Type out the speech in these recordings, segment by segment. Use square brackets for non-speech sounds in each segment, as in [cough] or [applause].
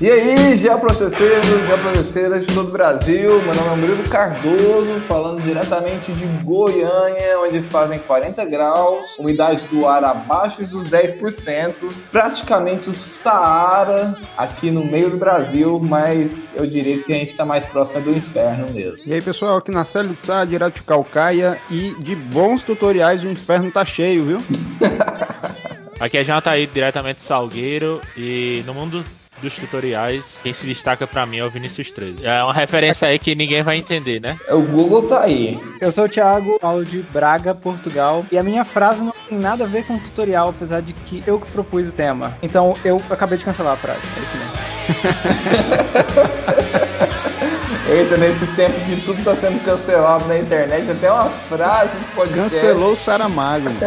E aí, geoprocesseiros, geoprocesseiras de todo o Brasil, meu nome é Murilo Cardoso, falando diretamente de Goiânia, onde fazem 40 graus, umidade do ar abaixo dos 10%, praticamente o Saara aqui no meio do Brasil, mas eu diria que a gente está mais próximo do inferno mesmo. E aí, pessoal, aqui na Célula de Sá, direto de Calcaia, e de bons tutoriais o inferno tá cheio, viu? [laughs] Aqui é Jantaí, diretamente de Salgueiro, e no mundo dos tutoriais, quem se destaca para mim é o Vinícius 13. É uma referência aí que ninguém vai entender, né? O Google tá aí. Eu sou o Thiago, falo de Braga, Portugal, e a minha frase não tem nada a ver com tutorial, apesar de que eu que propus o tema. Então eu acabei de cancelar a frase, é isso mesmo. [laughs] Eita, nesse tempo que tudo tá sendo cancelado na internet, até uma frase pode Cancelou o Saramago. [laughs]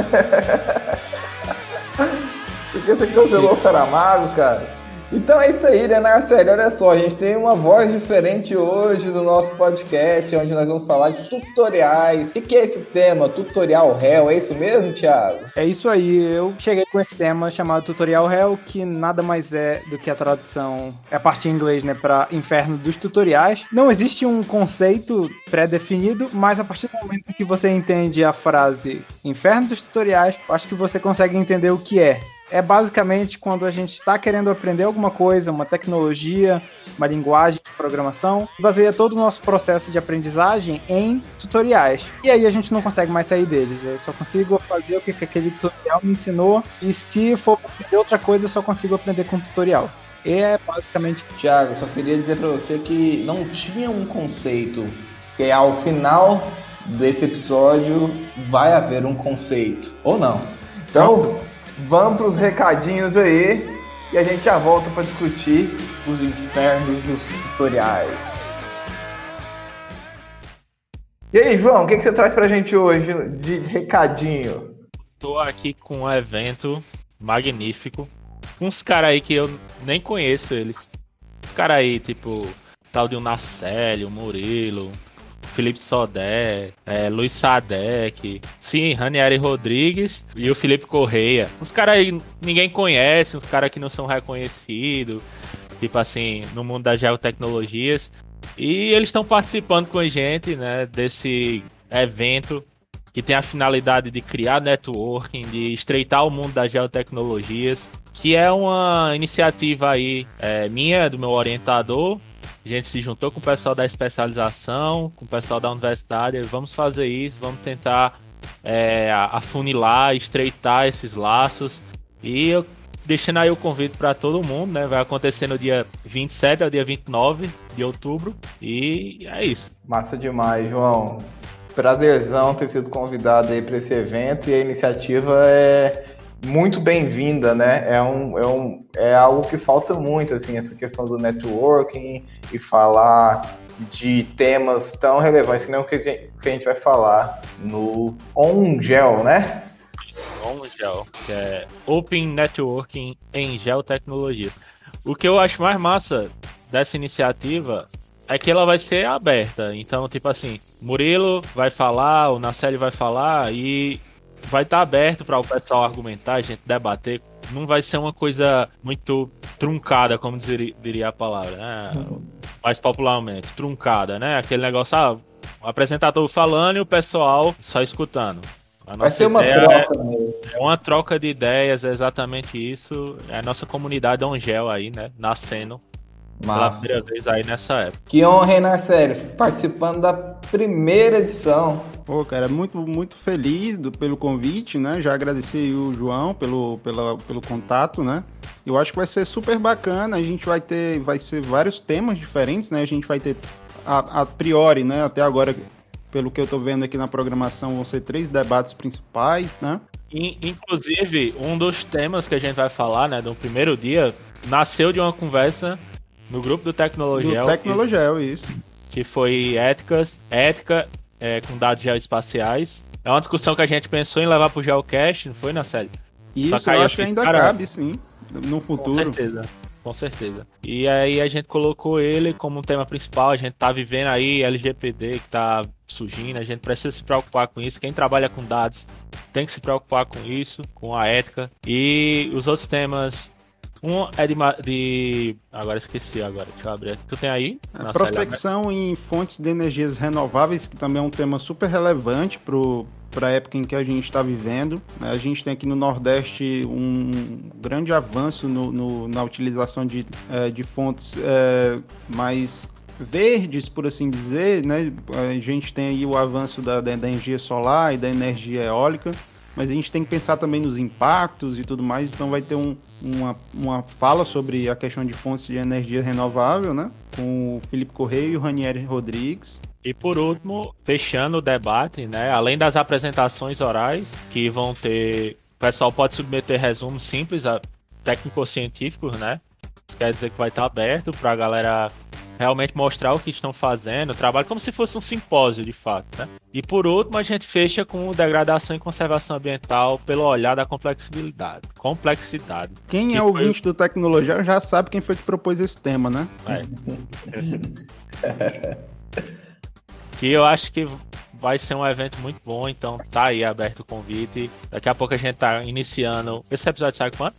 Por que você cancelou o Saramago, cara? Então é isso aí, né, Narcélio? Olha só, a gente tem uma voz diferente hoje no nosso podcast, onde nós vamos falar de tutoriais. O que é esse tema? Tutorial Hell, é isso mesmo, Thiago? É isso aí, eu cheguei com esse tema chamado Tutorial Hell, que nada mais é do que a tradução, é a parte em inglês, né, para inferno dos tutoriais. Não existe um conceito pré-definido, mas a partir do momento que você entende a frase inferno dos tutoriais, acho que você consegue entender o que é é basicamente quando a gente está querendo aprender alguma coisa, uma tecnologia, uma linguagem de programação, baseia todo o nosso processo de aprendizagem em tutoriais. E aí a gente não consegue mais sair deles. Eu só consigo fazer o que aquele tutorial me ensinou, e se for aprender outra coisa, eu só consigo aprender com tutorial. E é basicamente. Tiago, só queria dizer para você que não tinha um conceito que ao final desse episódio vai haver um conceito, ou não. Então, Vamos para os recadinhos aí e a gente já volta para discutir os infernos dos tutoriais. E aí, João, o que, que você traz para a gente hoje de recadinho? Tô aqui com um evento magnífico. Uns caras aí que eu nem conheço eles. Os caras aí, tipo, tal de um Nacélio, Murilo, Felipe Sodé, é, Luiz Sadek, sim, Ranieri Rodrigues e o Felipe Correia. Uns caras aí ninguém conhece, uns caras que não são reconhecidos, tipo assim, no mundo das geotecnologias. E eles estão participando com a gente, né, desse evento que tem a finalidade de criar networking, de estreitar o mundo das geotecnologias, que é uma iniciativa aí é, minha, do meu orientador, a gente se juntou com o pessoal da especialização, com o pessoal da universidade, vamos fazer isso, vamos tentar é, afunilar, estreitar esses laços. E eu deixando aí o convite para todo mundo, né? Vai acontecer no dia 27 ao dia 29 de outubro. E é isso. Massa demais, João. Prazerzão ter sido convidado aí para esse evento e a iniciativa é muito bem-vinda, né? É, um, é, um, é algo que falta muito, assim, essa questão do networking e falar de temas tão relevantes, que nem o que a gente, vai falar no OnGel, né? OnGel, que é Open Networking em Geotecnologias. O que eu acho mais massa dessa iniciativa é que ela vai ser aberta. Então, tipo assim, Murilo vai falar, o Nacelle vai falar e vai estar tá aberto para o pessoal argumentar, a gente debater. Não vai ser uma coisa muito truncada, como diria, diria a palavra, né? Mais popularmente, truncada, né? Aquele negócio, ah, o apresentador falando e o pessoal só escutando. vai ser uma troca. É, é uma troca de ideias, é exatamente isso. É a nossa comunidade Angel aí, né? Nascendo pela primeira vez aí nessa época. Que honra, hein, Narcélio? Participando da primeira edição. Pô, cara, muito, muito feliz do, pelo convite, né? Já agradeci o João pelo, pela, pelo contato, né? Eu acho que vai ser super bacana. A gente vai ter, vai ser vários temas diferentes, né? A gente vai ter, a, a priori, né? Até agora, pelo que eu tô vendo aqui na programação, vão ser três debates principais, né? Inclusive, um dos temas que a gente vai falar, né, do primeiro dia, nasceu de uma conversa no grupo do Tecnologel. Do Tecnologel, isso. Que foi éticas, ética é, com dados geoespaciais. É uma discussão que a gente pensou em levar pro Geocache, não foi, na série? Isso, eu acho que ainda cara, cabe, sim, no futuro. Com certeza. Com certeza. E aí a gente colocou ele como um tema principal. A gente tá vivendo aí LGPD que tá surgindo. A gente precisa se preocupar com isso. Quem trabalha com dados tem que se preocupar com isso, com a ética. E os outros temas Um é de, de. Agora esqueci agora. Deixa eu abrir. Tu tem aí? A prospecção em fontes de energias renováveis, que também é um tema super relevante para a época em que a gente está vivendo. A gente tem aqui no Nordeste um grande avanço no, no na utilização de, é, de fontes é, mais verdes, por assim dizer, né? A gente tem aí o avanço da, da, energia solar e da energia eólica, mas a gente tem que pensar também nos impactos e tudo mais, então vai ter um, uma, uma fala sobre a questão de fontes de energia renovável, né? Com o Felipe Correia e o Ranieri Rodrigues. E por último, fechando o debate, né? Além das apresentações orais, que vão ter. O pessoal pode submeter resumos simples, técnicos científicos, né? Isso quer dizer que vai estar aberto para a galera realmente mostrar o que estão fazendo, trabalho como se fosse um simpósio de fato, né? E por último, a gente fecha com degradação e conservação ambiental pelo olhar da complexidade. Complexidade. Quem que é ouvinte foi... do Tecnologia já sabe quem foi que propôs esse tema, né? É. [laughs] que eu acho que vai ser um evento muito bom, então tá aí aberto o convite. Daqui a pouco a gente tá iniciando. Esse episódio sai quando?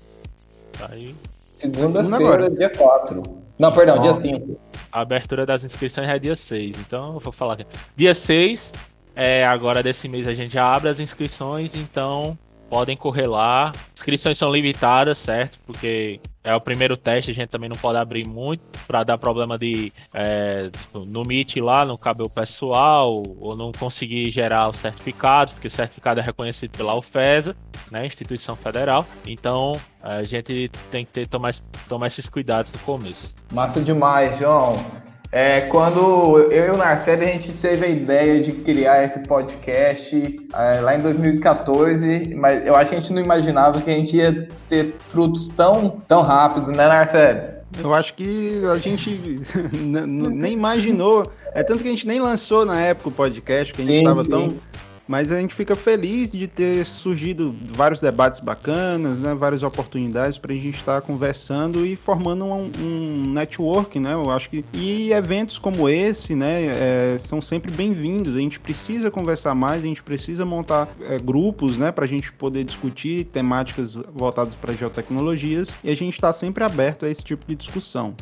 Tá aí. Segunda-feira, dia 4. Não, perdão, dia 5. A abertura das inscrições é dia 6. Então eu vou falar aqui. Dia 6, é, agora desse mês a gente já abre as inscrições, então podem correr lá. Inscrições são limitadas, certo? Porque é o primeiro teste, a gente também não pode abrir muito para dar problema de é, no Meet lá, não caber o pessoal, ou não conseguir gerar o certificado, porque o certificado é reconhecido pela UFESA, né, instituição federal. Então a gente tem que ter, tomar, tomar esses cuidados no começo. Massa demais, João. É, quando eu e o Narcélio, a gente teve a ideia de criar esse podcast é, lá em 2014, mas eu acho que a gente não imaginava que a gente ia ter frutos tão, tão rápido, né, Narcélio? Eu acho que a gente [laughs] nem imaginou. É tanto que a gente nem lançou na época o podcast, que a gente estava tão mas a gente fica feliz de ter surgido vários debates bacanas, né, várias oportunidades para a gente estar conversando e formando um, um, network, né? Eu acho que e eventos como esse, né, é, são sempre bem-vindos. A gente precisa conversar mais, a gente precisa montar é, grupos, né, para a gente poder discutir temáticas voltadas para geotecnologias e a gente está sempre aberto a esse tipo de discussão.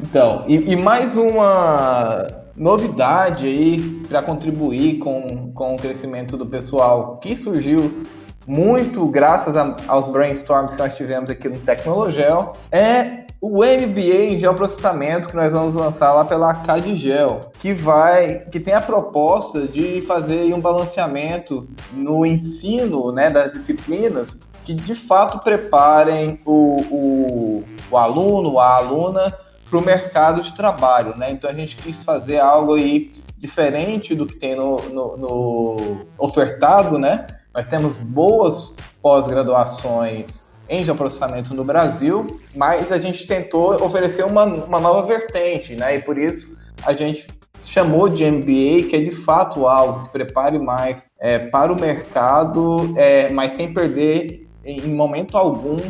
Então, e, e mais uma novidade aí para contribuir com, com o crescimento do pessoal que surgiu muito graças a, aos brainstorms que nós tivemos aqui no Tecnologel é o MBA em geoprocessamento que nós vamos lançar lá pela Cadigel, que vai, que tem a proposta de fazer um balanceamento no ensino, né, das disciplinas que de fato preparem o, o, o aluno, a aluna para o mercado de trabalho, né? Então a gente quis fazer algo aí diferente do que tem no, no, no ofertado, né? Nós temos boas pós-graduações em geoprocessamento no Brasil, mas a gente tentou oferecer uma, uma nova vertente, né? E por isso a gente chamou de MBA, que é de fato algo que prepare mais é, para o mercado, é, mas sem perder em momento algum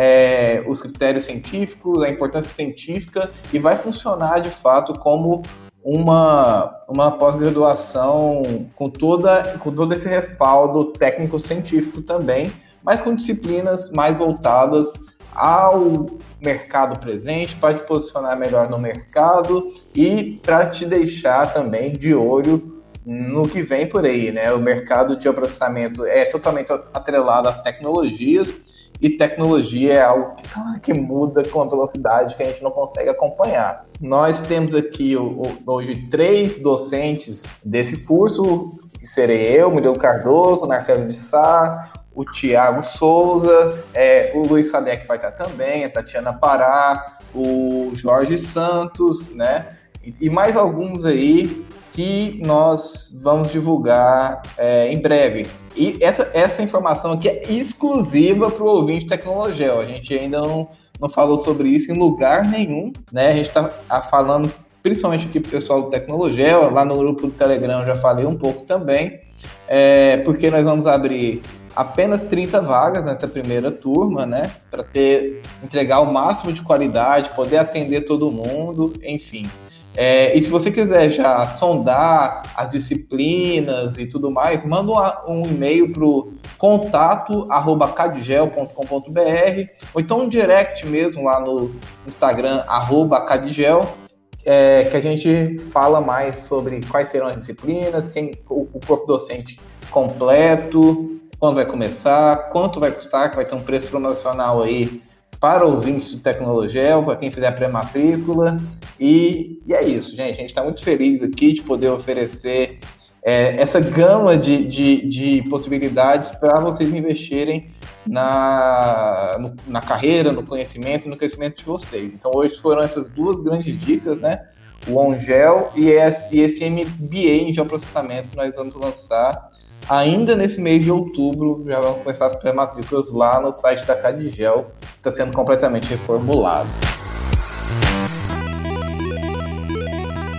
é, os critérios científicos, a importância científica e vai funcionar de fato como uma, uma pós-graduação com, toda, com todo esse respaldo técnico-científico também, mas com disciplinas mais voltadas ao mercado presente, para te posicionar melhor no mercado e para te deixar também de olho no que vem por aí, né? O mercado de processamento é totalmente atrelado às tecnologias e tecnologia é algo que, que muda com uma velocidade que a gente não consegue acompanhar. Nós temos aqui hoje três docentes desse curso, que serei eu, Murilo Cardoso, Marcelo de Sá, o Tiago Souza, é, o Luiz Sadek vai estar também, a Tatiana Pará, o Jorge Santos, né? E, e mais alguns aí que nós vamos divulgar é, em breve. E essa, essa informação aqui é exclusiva para o ouvinte tecnologia. A gente ainda não, não falou sobre isso em lugar nenhum, né? A gente está falando principalmente aqui para o pessoal do Tecnologia, lá no grupo do Telegram já falei um pouco também, é, porque nós vamos abrir apenas 30 vagas nessa primeira turma, né? Para ter entregar o máximo de qualidade, poder atender todo mundo, enfim. É, e se você quiser já sondar as disciplinas e tudo mais, manda um, um e-mail para o ou então um direct mesmo lá no Instagram @cadigel é, que a gente fala mais sobre quais serão as disciplinas, quem, o, o corpo docente completo, quando vai começar, quanto vai custar, que vai ter um preço promocional aí para ouvintes do Tecnologel, para quem fizer pré-matrícula. E, e, é isso, gente. A gente está muito feliz aqui de poder oferecer é, essa gama de, de, de possibilidades para vocês investirem na, no, na carreira, no conhecimento e no crescimento de vocês. Então, hoje foram essas duas grandes dicas, né? O OnGel e e esse MBA em geoprocessamento que nós vamos lançar ainda nesse mês de outubro. Já vamos começar as pré-matrículas lá no site da Cadigel, que está sendo completamente reformulado.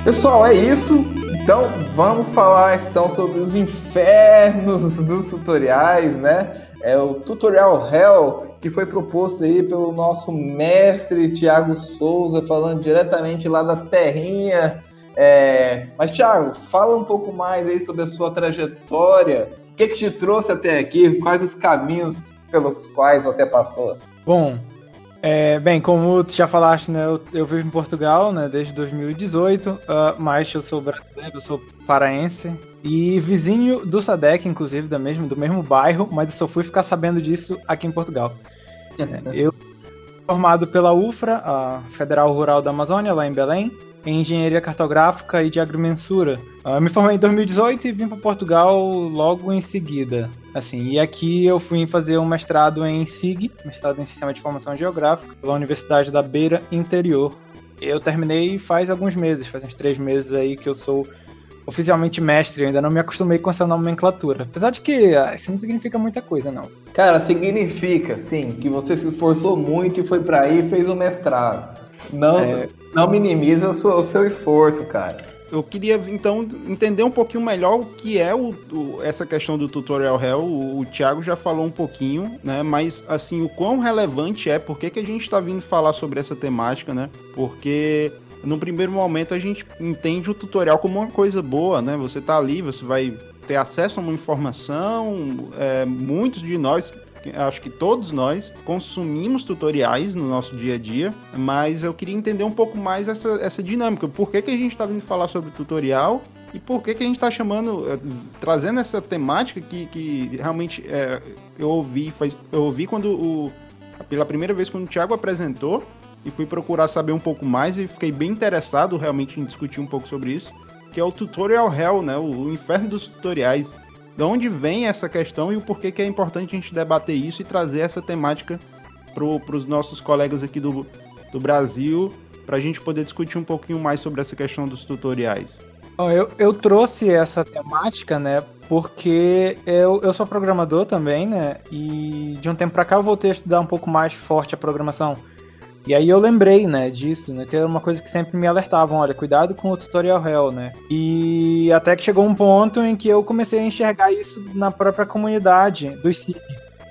Pessoal, é isso. Então vamos falar então sobre os infernos [laughs] dos tutoriais, né? É o tutorial Hell que foi proposto aí pelo nosso mestre Tiago Souza, falando diretamente lá da terrinha é, mas, Thiago, fala um pouco mais aí sobre a sua trajetória. O que, que te trouxe até aqui? Quais os caminhos pelos quais você passou? Bom, é, bem, como tu já falaste, né, eu, eu, vivo em Portugal né, desde 2018, uh, ah, mas eu sou brasileiro, eu sou paraense e vizinho do Sadec, inclusive, do mesmo, do mesmo bairro, mas eu só fui ficar sabendo disso aqui em Portugal. [laughs] é, eu formado pela UFRA, a Federal Rural da Amazônia, lá em Belém, em engenharia cartográfica e de agrimensura. Eu ah, me formei em 2018 e vim para Portugal logo em seguida. Assim, e aqui eu fui fazer um mestrado em SIG, mestrado em Sistema de Informação Geográfica, pela Universidade da Beira Interior. Eu terminei faz alguns meses, faz uns três meses aí que eu sou oficialmente mestre, eu ainda não me acostumei com essa nomenclatura. Apesar de que ah, isso não significa muita coisa, não. Cara, significa, sim, que você se esforçou muito e foi para aí e fez o mestrado. Não, é... não minimiza o seu, esforço, cara. Eu queria então entender um pouquinho melhor o que é o, o, essa questão do tutorial Hell. O, o Thiago já falou um pouquinho, né? Mas assim, o quão relevante é, por que, que a gente está vindo falar sobre essa temática, né? Porque no primeiro momento a gente entende o tutorial como uma coisa boa, né? Você tá ali, você vai ter acesso a uma informação. É, muitos de nós acho que todos nós consumimos tutoriais no nosso dia a dia, mas eu queria entender um pouco mais essa, essa dinâmica. Por que, que a gente está vindo falar sobre tutorial e por que, que a gente está chamando, eh, trazendo essa temática que, que realmente é, eu ouvi, faz, eu ouvi quando o, pela primeira vez quando o Thiago apresentou e fui procurar saber um pouco mais e fiquei bem interessado realmente em discutir um pouco sobre isso, que é o Tutorial Hell, né? O, o inferno dos tutoriais de onde vem essa questão e o porquê que é importante a gente debater isso e trazer essa temática para os nossos colegas aqui do, do Brasil, para a gente poder discutir um pouquinho mais sobre essa questão dos tutoriais. Eu, eu trouxe essa temática, né, porque eu, eu sou programador também, né, e de um tempo para cá eu voltei a estudar um pouco mais forte a programação. E aí eu lembrei, né, disso, né, que era uma coisa que sempre me alertavam, olha, cuidado com o tutorial hell, né? E até que chegou um ponto em que eu comecei a enxergar isso na própria comunidade dos SIG.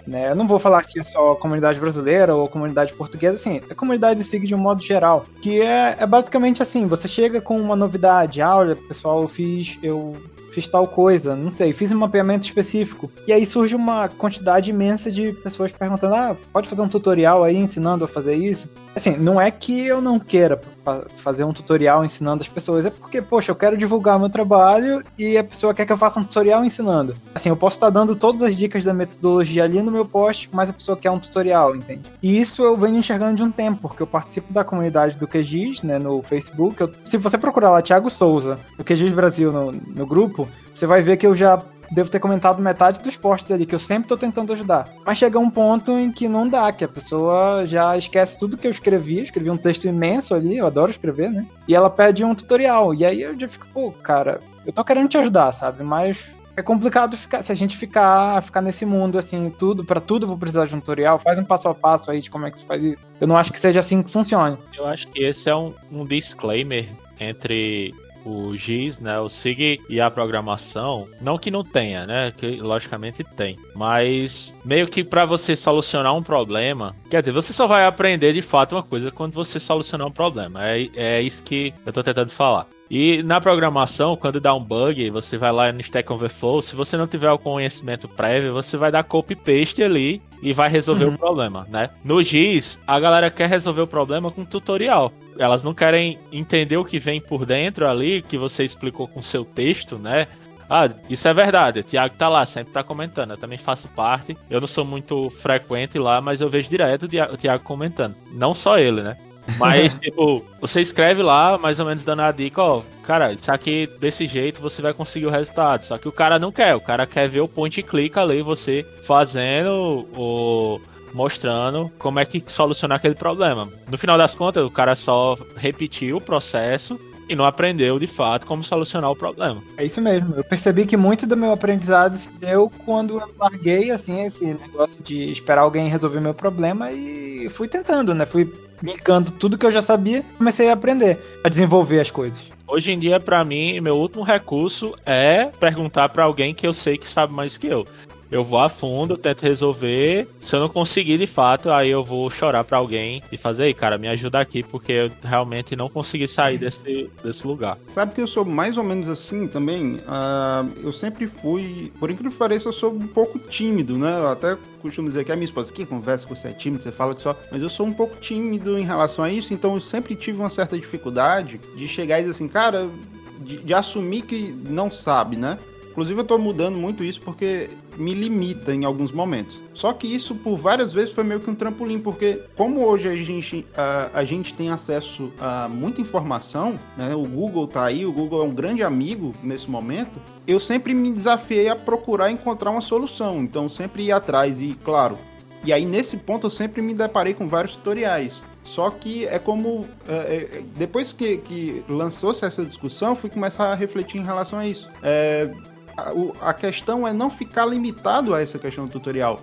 Né? Eu não vou falar se é só comunidade brasileira ou comunidade portuguesa, assim, é comunidade do SIG de um modo geral. Que é, é basicamente assim, você chega com uma novidade, ah, olha, pessoal, eu fiz, eu fiz tal coisa, não sei, fiz um mapeamento específico. E aí surge uma quantidade imensa de pessoas perguntando: ah, pode fazer um tutorial aí ensinando a fazer isso? Assim, não é que eu não queira fazer um tutorial ensinando as pessoas, é porque, poxa, eu quero divulgar meu trabalho e a pessoa quer que eu faça um tutorial ensinando. Assim, eu posso estar dando todas as dicas da metodologia ali no meu post, mas a pessoa quer um tutorial, entende? E isso eu venho enxergando de um tempo, porque eu participo da comunidade do QGIS, né, no Facebook. Eu, se você procurar lá Thiago Souza, do QGIS Brasil no, no grupo, você vai ver que eu já devo ter comentado metade dos posts ali, que eu sempre tô tentando ajudar. Mas chega um ponto em que não dá, que a pessoa já esquece tudo que eu escrevi. Eu escrevi um texto imenso ali, eu adoro escrever, né? E ela pede um tutorial. E aí eu já fico, pô, cara, eu tô querendo te ajudar, sabe? Mas é complicado ficar, se a gente ficar, ficar nesse mundo assim, tudo, para tudo vou precisar de um tutorial, faz um passo a passo aí de como é que se faz isso. Eu não acho que seja assim que funcione. Eu acho que esse é um, um disclaimer entre o GIS, né, o SIG e a programação, não que não tenha, né, que logicamente tem, mas meio que para você solucionar um problema, quer dizer, você só vai aprender de fato uma coisa quando você solucionar um problema. É, é isso que eu tô tentando falar. E na programação, quando dá um bug, você vai lá no Stack Overflow, se você não tiver o conhecimento prévio, você vai dar copy paste ali e vai resolver uhum. o problema, né? No GIS, a galera quer resolver o problema com tutorial. Elas não querem entender o que vem por dentro ali, que você explicou com seu texto, né? Ah, isso é verdade. O Thiago tá lá, sempre tá comentando. Eu também faço parte. Eu não sou muito frequente lá, mas eu vejo direto o Thiago comentando. Não só ele, né? Mas, [laughs] tipo, você escreve lá, mais ou menos dando a dica, ó, cara, isso aqui desse jeito você vai conseguir o resultado. Só que o cara não quer, o cara quer ver o point e clica ali, você fazendo o. mostrando como é que solucionar aquele problema. No final das contas, o cara só repetiu o processo e não aprendeu de fato como solucionar o problema. É isso mesmo. Eu percebi que muito do meu aprendizado se deu quando eu larguei assim esse negócio de esperar alguém resolver meu problema e fui tentando, né? Fui linkando tudo que eu já sabia, comecei a aprender a desenvolver as coisas. Hoje em dia, para mim, meu último recurso é perguntar para alguém que eu sei que sabe mais que eu eu vou a fundo, tento resolver. Se eu não conseguir de fato, aí eu vou chorar para alguém e fazer, aí, cara, me ajuda aqui, porque eu realmente não consegui sair desse, desse lugar. Sabe que eu sou mais ou menos assim também? Uh, eu sempre fui, por incrível que pareça, eu sou um pouco tímido, né? Eu até costumo dizer que a minha esposa, que conversa com você é tímido, você fala que só. Mas eu sou um pouco tímido em relação a isso, então eu sempre tive uma certa dificuldade de chegar e dizer assim, cara, de, de assumir que não sabe, né? Inclusive eu tô mudando muito isso porque me limita em alguns momentos. Só que isso por várias vezes foi meio que um trampolim, porque como hoje a gente, a, a gente tem acesso a muita informação, né? O Google tá aí, o Google é um grande amigo nesse momento. Eu sempre me desafiei a procurar encontrar uma solução, então sempre ir atrás e claro. E aí nesse ponto eu sempre me deparei com vários tutoriais. Só que é como. É, é depois que, que lançou-se essa discussão, fui começar a refletir em relação a isso. É, a, questão é não ficar limitado a essa questão do tutorial.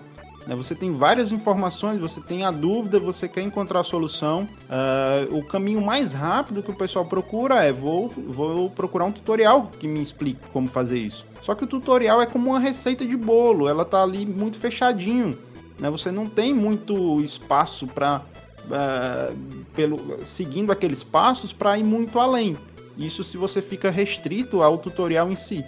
Né? Você tem várias informações, você tem a dúvida, você quer encontrar a solução. Uh, o caminho mais rápido que o pessoal procura é vou, vou procurar um tutorial que me explique como fazer isso. Só que o tutorial é como uma receita de bolo, ela tá ali muito fechadinho. Né? Você não tem muito espaço para uh, ah, pelo seguindo aqueles passos para ir muito além. Isso se você fica restrito ao tutorial em si.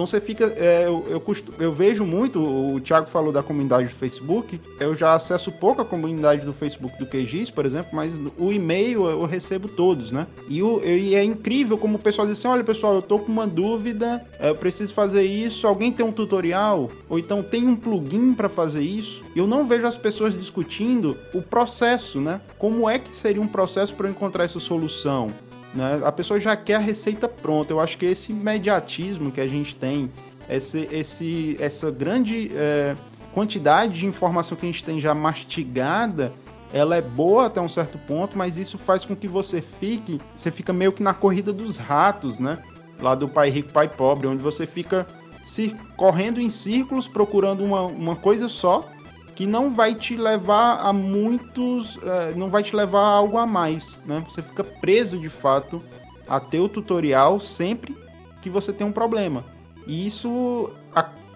Então você fica. É, eu, eu, eu, vejo muito, o Thiago falou da comunidade do Facebook, eu já acesso pouco a comunidade do Facebook do QGIS, por exemplo, mas o e-mail eu recebo todos, né? E, o, e é incrível como o pessoal diz assim: olha pessoal, eu tô com uma dúvida, eu preciso fazer isso, alguém tem um tutorial? Ou então tem um plugin para fazer isso? Eu não vejo as pessoas discutindo o processo, né? Como é que seria um processo para eu encontrar essa solução? Né? A pessoa já quer a receita pronta. Eu acho que esse imediatismo que a gente tem, esse, esse, essa grande é, quantidade de informação que a gente tem já mastigada, ela é boa até um certo ponto, mas isso faz com que você fique, você fica meio que na corrida dos ratos, né? Lá do pai rico, pai pobre, onde você fica se correndo em círculos procurando uma, uma coisa só que não vai te levar a muitos, uh, não vai te levar a algo a mais, né? Você fica preso de fato a o tutorial sempre que você tem um problema. E isso,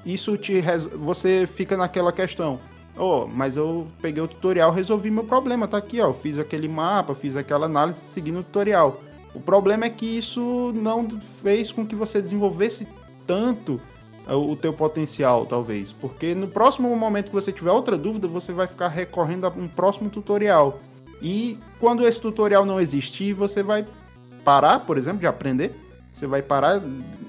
isso te, você fica naquela questão. Oh, mas eu peguei o tutorial, resolvi meu problema, tá aqui, ó. Fiz aquele mapa, fiz aquela análise seguindo o tutorial. O problema é que isso não fez com que você desenvolvesse tanto o teu potencial, talvez. Porque no próximo momento que você tiver outra dúvida, você vai ficar recorrendo a um próximo tutorial. E quando esse tutorial não existir, você vai parar, por exemplo, de aprender. Você vai parar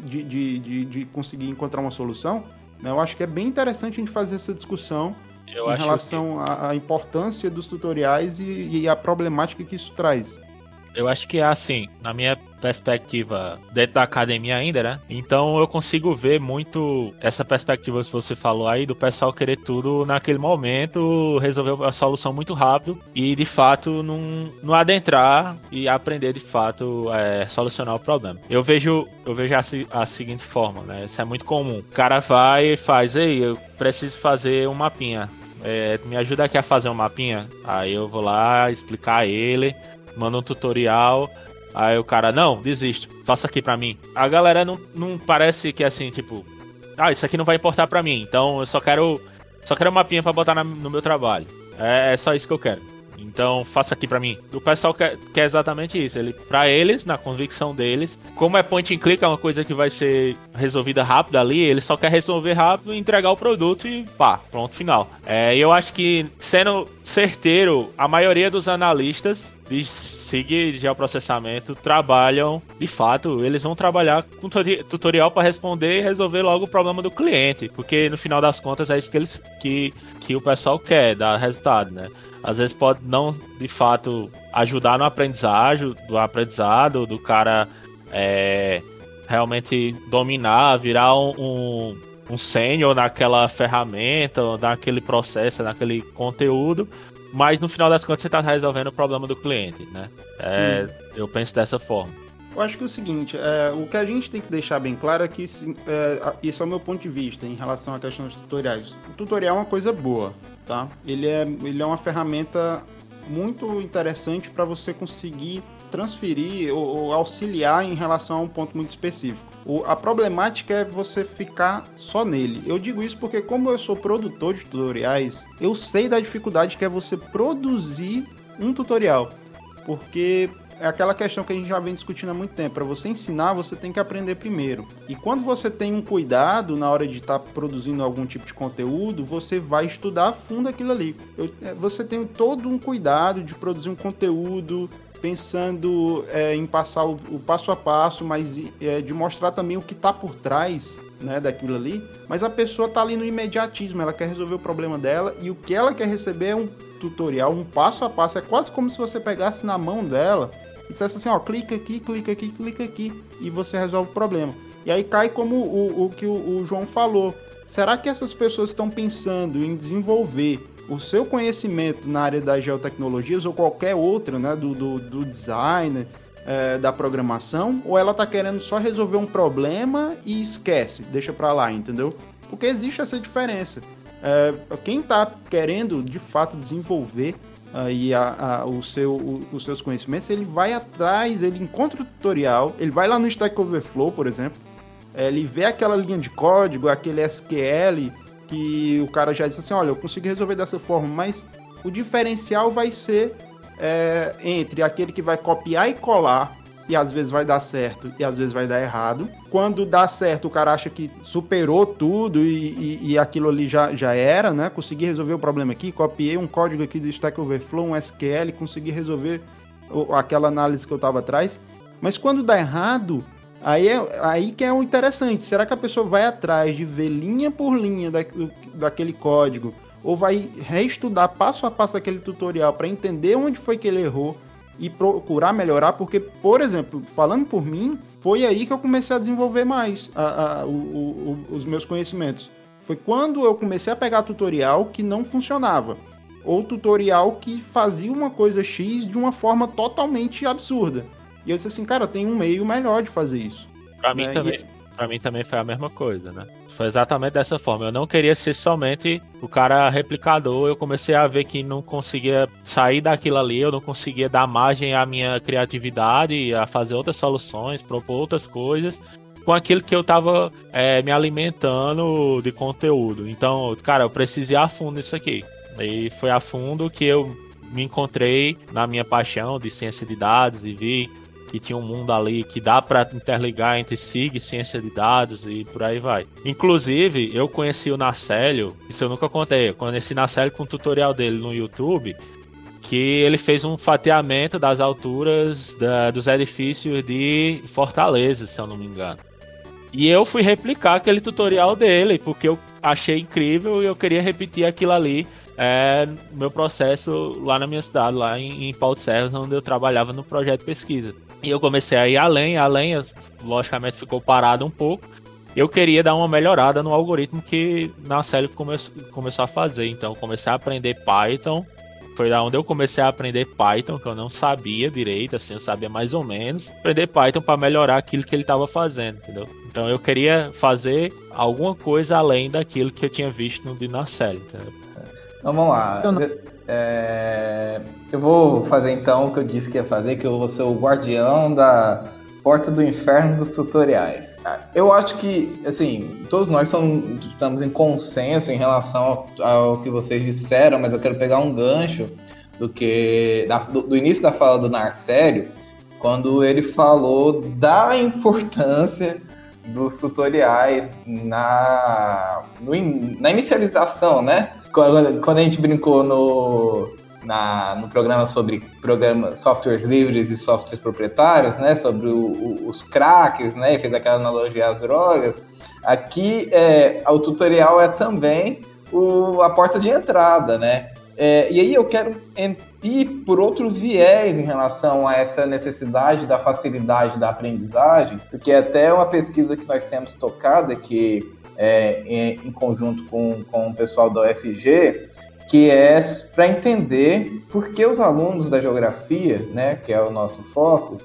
de, de, de, de conseguir encontrar uma solução. Né? Eu acho que é bem interessante a gente fazer essa discussão Eu em relação que... à, à, importância dos tutoriais e, e a problemática que isso traz. Eu acho que é assim, na minha perspectiva dentro da academia ainda, né? Então eu consigo ver muito essa perspectiva que você falou aí do pessoal querer tudo naquele momento, resolver a solução muito rápido e de fato não, não adentrar e aprender de fato é, solucionar o problema. Eu vejo eu vejo a, a seguinte forma, né? Isso é muito comum. O cara vai e faz, ei, eu preciso fazer um mapinha. É, me ajuda aqui a fazer um mapinha? Aí eu vou lá explicar ele manda um tutorial. Aí o cara, não, desisto, faça aqui pra mim. A galera não, não parece que assim, tipo, ah, isso aqui não vai importar pra mim, então eu só quero. Só quero um mapinha pra botar na, no meu trabalho. É, é só isso que eu quero. Então faça aqui para mim. O pessoal quer, quer exatamente isso. Ele, para eles, na convicção deles, como é point and click, é uma coisa que vai ser resolvida rápido ali. Ele só quer resolver rápido, entregar o produto e pá, pronto, final. É, eu acho que sendo certeiro, a maioria dos analistas de SIG de geoprocessamento trabalham, de fato, eles vão trabalhar com tutorial para responder e resolver logo o problema do cliente, porque no final das contas é isso que eles que, que o pessoal quer, dar resultado, né? às vezes pode não de fato ajudar no aprendizagem, do aprendizado, do cara é, realmente dominar, virar um, um, um sênior naquela ferramenta, naquele processo, naquele conteúdo, mas no final das contas você está resolvendo o problema do cliente, né? É, eu penso dessa forma. Eu acho que é o seguinte, é, o que a gente tem que deixar bem claro é que é, isso é o meu ponto de vista em relação à questão dos tutoriais. O tutorial é uma coisa boa, tá? Ele é, ele é uma ferramenta muito interessante para você conseguir transferir ou, ou, auxiliar em relação a um ponto muito específico. O, a problemática é você ficar só nele. Eu digo isso porque, como eu sou produtor de tutoriais, eu sei da dificuldade que é você produzir um tutorial. Porque é aquela questão que a gente já vem discutindo há muito tempo. Para você ensinar, você tem que aprender primeiro. E quando você tem um cuidado na hora de estar tá produzindo algum tipo de conteúdo, você vai estudar a fundo aquilo ali. Eu, é, você tem todo um cuidado de produzir um conteúdo pensando é, em passar o, o, passo a passo, mas é, de mostrar também o que está por trás né, daquilo ali. Mas a pessoa está ali no imediatismo, ela quer resolver o problema dela e o que ela quer receber é um tutorial, um passo a passo. É quase como se você pegasse na mão dela e dissesse assim, ó, clica aqui, clica aqui, clica aqui, e você resolve o problema. E aí cai como o, o que o, o João falou. Será que essas pessoas estão pensando em desenvolver o seu conhecimento na área das geotecnologias ou qualquer outra, né, do, do, do design, é, da programação, ou ela está querendo só resolver um problema e esquece, deixa para lá, entendeu? Porque existe essa diferença. É, quem está querendo de fato desenvolver aí a, a, o seu, o, os seus conhecimentos, ele vai atrás, ele encontra o tutorial, ele vai lá no Stack Overflow, por exemplo, ele vê aquela linha de código, aquele SQL, que o cara já disse assim, olha, eu consigo resolver dessa forma, mas o diferencial vai ser é, entre aquele que vai copiar e colar e às vezes vai dar certo e às vezes vai dar errado. Quando dá certo, o cara acha que superou tudo e, e, e, aquilo ali já, já era, né? Consegui resolver o problema aqui, copiei um código aqui do Stack Overflow, um SQL, consegui resolver aquela análise que eu estava atrás. Mas quando dá errado, aí é aí que é o interessante. Será que a pessoa vai atrás de ver linha por linha da, daquele código? Ou vai reestudar passo a passo aquele tutorial para entender onde foi que ele errou? e procurar melhorar, porque, por exemplo, falando por mim, foi aí que eu comecei a desenvolver mais a, a, o, o, os meus conhecimentos. Foi quando eu comecei a pegar tutorial que não funcionava, ou tutorial que fazia uma coisa X de uma forma totalmente absurda. E eu disse assim, cara, tem um meio melhor de fazer isso. Pra mim, né? também, e... pra mim também foi a mesma coisa, né? Foi exatamente dessa forma. Eu não queria ser somente o cara replicador. Eu comecei a ver que não conseguia sair daquilo ali, eu não conseguia dar margem à minha criatividade, a fazer outras soluções, propor outras coisas com aquilo que eu estava é, me alimentando de conteúdo. Então, cara, eu preciso ir a fundo nisso aqui. E foi a fundo que eu me encontrei na minha paixão de ciência de dados e vi que tinha um mundo ali que dá para interligar entre SIG, ciência de dados e por aí vai. Inclusive, eu conheci o Nacélio, isso eu nunca contei, eu conheci o Nacélio com um tutorial dele no YouTube, que ele fez um fatiamento das alturas da, dos edifícios de Fortaleza, se eu não me engano. E eu fui replicar aquele tutorial dele, porque eu achei incrível e eu queria repetir aquilo ali é, meu processo lá na minha cidade, lá em, em Pau de Serras, onde eu trabalhava no projeto pesquisa. E eu comecei a ir além, além, logicamente ficou parado um pouco. Eu queria dar uma melhorada no algoritmo que na série come começou a fazer. Então, comecei a aprender Python. Foi da onde eu comecei a aprender Python, que eu não sabia direito, assim, eu sabia mais ou menos. Aprender Python para melhorar aquilo que ele estava fazendo, entendeu? Então, eu queria fazer alguma coisa além daquilo que eu tinha visto no Dinacel, entendeu? Então vamos lá. Eu, é... eu vou fazer então o que eu disse que ia fazer, que eu vou ser o guardião da porta do inferno dos tutoriais. Eu acho que, assim, todos nós somos, estamos em consenso em relação ao, ao, que vocês disseram, mas eu quero pegar um gancho do que da, do, do, início da fala do Narcélio, quando ele falou da importância dos tutoriais na, no, na inicialização, né? Quando, a gente brincou no, na, no programa sobre programa, softwares livres e softwares proprietários, né? Sobre o, o, os craques, né? Fez aquela analogia às drogas. Aqui é, o tutorial é também o, a porta de entrada, né? É, e aí eu quero ir por outro viés em relação a essa necessidade da facilidade da aprendizagem, porque até uma pesquisa que nós temos tocado aqui é, em, em, conjunto com, com o pessoal da UFG, que é para entender por que os alunos da geografia, né, que é o nosso foco,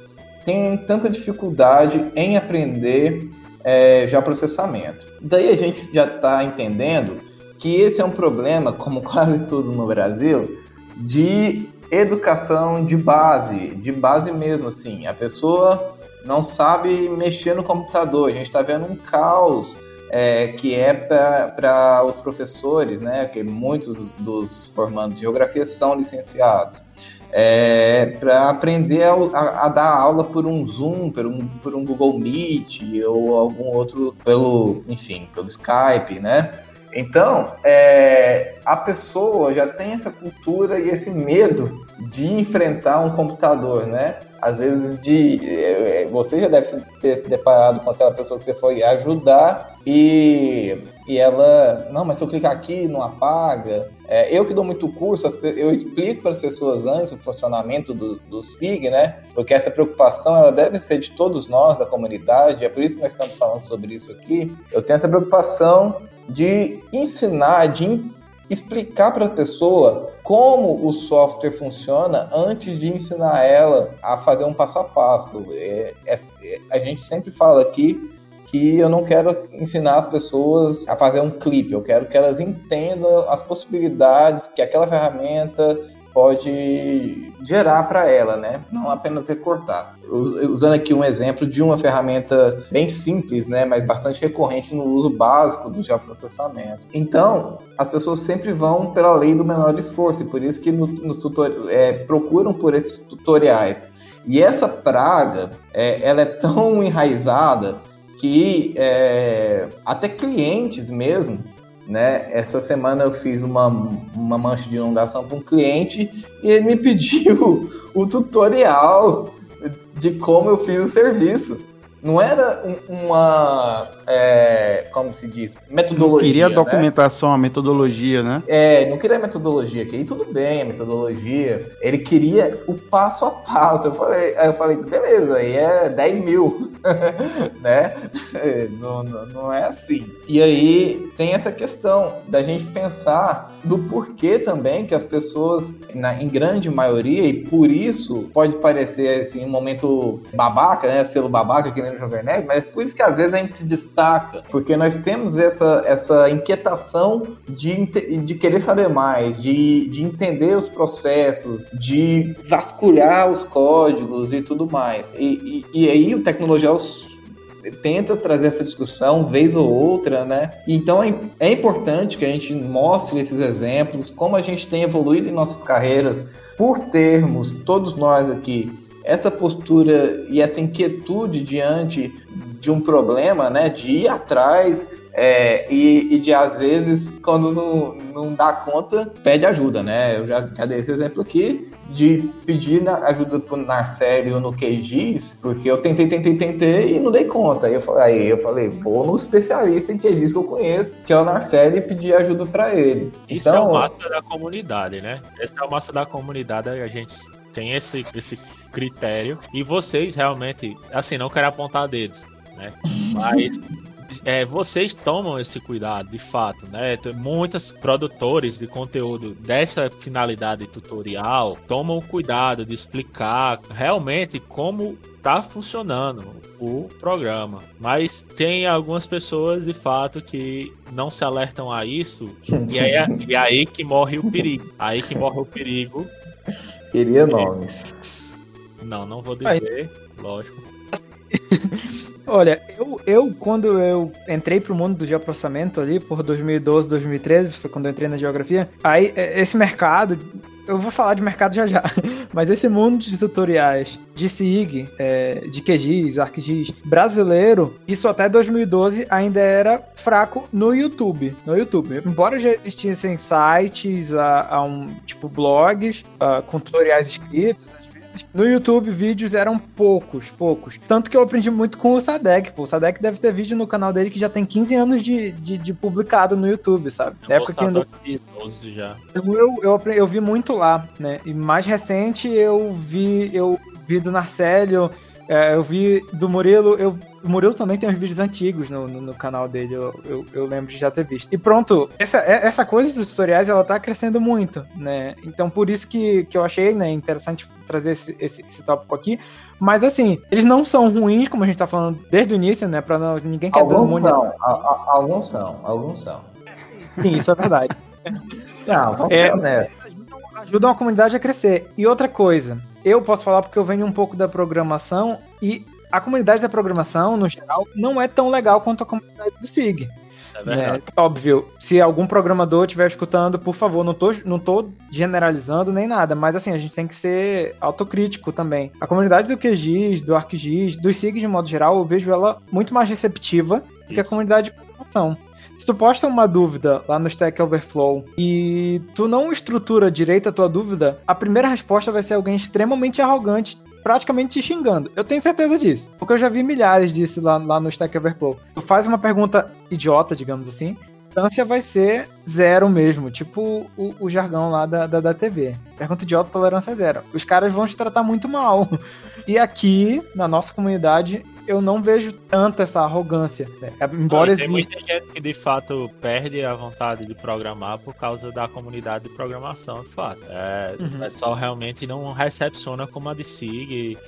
têm tanta dificuldade em aprender é, já processamento. Daí a gente já está entendendo que esse é um problema, como [laughs] quase tudo no Brasil, de educação de base, de base mesmo, assim. A pessoa não sabe mexer no computador. A gente está vendo um caos é, que é para os professores, né? Que muitos dos formandos de geografia são licenciados. É, para aprender a, a, a, dar aula por um Zoom, por um, por um Google Meet ou algum outro pelo, enfim, pelo Skype, né? Então, é, a pessoa já tem essa cultura e esse medo de enfrentar um computador, né? Às vezes de é, você já deve ter se deparado com aquela pessoa que você foi ajudar e, e ela, não, mas se eu clicar aqui não apaga. É, eu que dou muito curso, eu explico para as pessoas antes o funcionamento do, do SIG, né? Porque essa preocupação ela deve ser de todos nós da comunidade. É por isso que nós estamos falando sobre isso aqui. Eu tenho essa preocupação de ensinar, de explicar para a pessoa como o software funciona antes de ensinar ela a fazer um passo a passo. É, é, a gente sempre fala aqui que eu não quero ensinar as pessoas a fazer um clipe, eu quero que elas entendam as possibilidades que aquela ferramenta pode gerar para ela, né? Não apenas recortar. Usando aqui um exemplo de uma ferramenta bem simples, né, mas bastante recorrente no uso básico do geoprocessamento. Então, as pessoas sempre vão pela lei do menor esforço, e por isso que no, nos tutor, é, procuram por esses tutoriais. E essa praga, é, ela é tão [laughs] enraizada que é, até clientes mesmo né? Essa semana eu fiz uma, uma mancha de inundação para um cliente e ele me [laughs] pediu o tutorial de como eu fiz o serviço. Não era uma, é, como se diz, metodologia. Não queria né? documentação, a metodologia, né? É, não queria metodologia, que aí tudo bem, a metodologia. Ele queria o passo a passo. Eu falei, eu falei, beleza, aí é 10 mil, [laughs] né? Não, não, não é assim. E aí tem essa questão da gente pensar do porquê também que as pessoas, na, em grande maioria, e por isso pode parecer assim, um momento babaca, né? Selo babaca que nem no Jovem Nerd, mas por isso que às vezes a gente se destaca, porque nós temos essa, essa inquietação de, de querer saber mais, de, de entender os processos, de vasculhar os códigos e tudo mais. E, e, e aí o Tecnologia tenta trazer essa discussão vez ou outra, né? Então é, é importante que a gente mostre esses exemplos, como a gente tem evoluído em nossas carreiras por termos, todos nós aqui, essa postura e essa inquietude diante de um problema, né, de ir atrás é, e, e, de às vezes, quando não, não dá conta, pede ajuda, né? Eu já, já dei esse exemplo aqui de pedir ajuda pro Narcélio no QGIS, porque eu tentei, tentei, tentei e não dei conta. Aí eu falei, aí eu falei vou no especialista em QGIS que eu conheço, que é o Narcélio, e pedir ajuda para ele. Isso então, é o massa da comunidade, né? Esse é o massa da comunidade, a gente tem esse, esse critério. E vocês realmente, assim, não quero apontar dedos, né? Mas é, vocês tomam esse cuidado, de fato, né? Muitos produtores de conteúdo dessa finalidade tutorial tomam o cuidado de explicar realmente como tá funcionando o programa. Mas tem algumas pessoas, de fato, que não se alertam a isso. e, é, e aí que morre o perigo. Aí que morre o perigo. Queria nome. Não, não vou dizer, lógico. [laughs] Olha, eu, eu quando eu entrei pro mundo do geoprocessamento ali, por 2012, 2013, foi quando eu entrei na geografia, aí é, esse mercado, eu vou falar de mercado já já, [laughs] mas esse mundo de tutoriais de SIG, é, de QGIS, ArcGIS, brasileiro, isso até 2012 ainda era fraco no YouTube. No YouTube. Embora já existissem sites, a, a um, tipo blogs, a, com tutoriais escritos, no YouTube, vídeos eram poucos, poucos. Tanto que eu aprendi muito com o Sadek, pô. O Sadek deve ter vídeo no canal dele que já tem 15 anos de, de, de publicado no YouTube, sabe? Na época que ainda... 12 já. Então eu, eu, eu vi muito lá, né? E mais recente eu vi, eu vi do Narcélio, é, eu vi do Murilo, eu, o Murilo também tem uns vídeos antigos no, no, no canal dele, eu, eu, eu, lembro de já ter visto. E pronto, essa, é, essa coisa dos tutoriais, ela tá crescendo muito, né? Então por isso que, que eu achei né, interessante trazer esse, esse, esse tópico aqui. Mas assim, eles não são ruins, como a gente tá falando desde o início, né? Pra não, ninguém quer São, a, a, alguns são, alguns são. Sim, isso é verdade. [laughs] não, vamos é, ser Ajudam a comunidade a crescer. E outra coisa, eu posso falar porque eu venho um pouco da programação e a comunidade da programação, no geral, não é tão legal quanto a comunidade do SIG. Isso é verdade. É, óbvio, se algum programador estiver escutando, por favor, não tô, não tô generalizando nem nada, mas assim, a gente tem que ser autocrítico também. A comunidade do QGIS, do ArcGIS, dos SIG de modo geral, eu vejo ela muito mais receptiva Isso. do que a comunidade de programação. Se tu posta uma dúvida lá no Stack Overflow e tu não estrutura direito a tua dúvida, a primeira resposta vai ser alguém extremamente arrogante praticamente te xingando. Eu tenho certeza disso. Porque eu já vi milhares disso lá, lá no Stack Overflow. Tu faz uma pergunta idiota, digamos assim, a tolerância vai ser zero mesmo, tipo o, o jargão lá da, da, da, TV. Pergunta idiota, tolerância zero. Os caras vão te tratar muito mal. [laughs] E aqui, na nossa comunidade, eu não vejo tanta essa arrogância. Né? Embora exista. Tem muita gente que de fato perde a vontade de programar por causa da comunidade de programação, de fato. É, uhum. é só realmente não recepciona como a de SIG.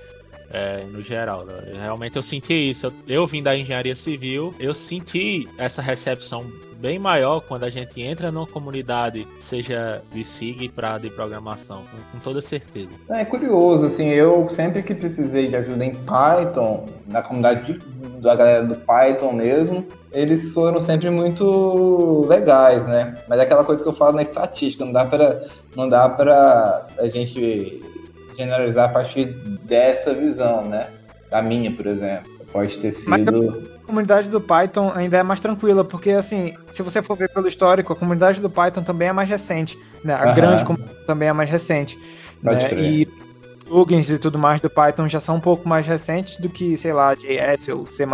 É, no geral, né? realmente eu senti isso. Eu, eu vim da engenharia civil, eu senti essa recepção bem maior quando a gente entra numa comunidade, seja de SIG para de programação, com, toda certeza. É curioso, assim, eu sempre que precisei de ajuda em Python, na comunidade de, da galera do Python mesmo, eles foram sempre muito legais, né? Mas é aquela coisa que eu falo na estatística, não dá para não dá para a gente generalizar a partir dessa visão, né? Da minha, por exemplo. Pode ter sido. A comunidade do Python ainda é mais tranquila, porque assim, se você for ver pelo histórico, a comunidade do Python também é mais recente. Né? A grande comunidade também é mais recente. Né? E plugins e tudo mais do Python já são um pouco mais recentes do que, sei lá, JS ou C++.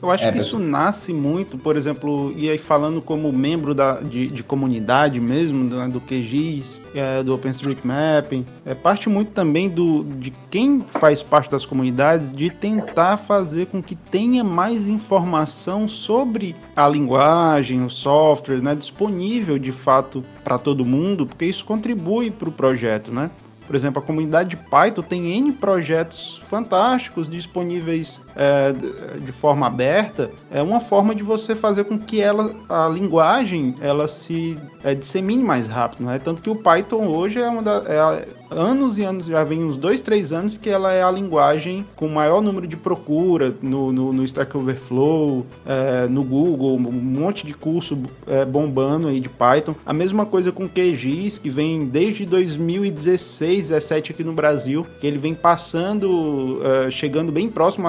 Eu acho é, que isso nasce muito, por exemplo, e aí falando como membro da, de, de comunidade mesmo, do, do QGIS, é, do OpenStreetMap, é parte muito também do, de quem faz parte das comunidades de tentar fazer com que tenha mais informação sobre a linguagem, o software, né, disponível de fato para todo mundo, porque isso contribui para o projeto, né? Por exemplo, a comunidade de Python tem N projetos fantásticos disponíveis é, de forma aberta. É uma forma de você fazer com que ela, a linguagem ela se é, dissemine mais rápido. Né? Tanto que o Python hoje é uma da, é, anos e anos, já vem uns dois, três anos que ela é a linguagem com maior número de procura no, no, no Stack Overflow, é, no Google, um monte de curso é, bombando aí de Python. A mesma coisa com QGIS, que vem desde 2016, 17 aqui no Brasil, que ele vem passando, é, chegando bem próximo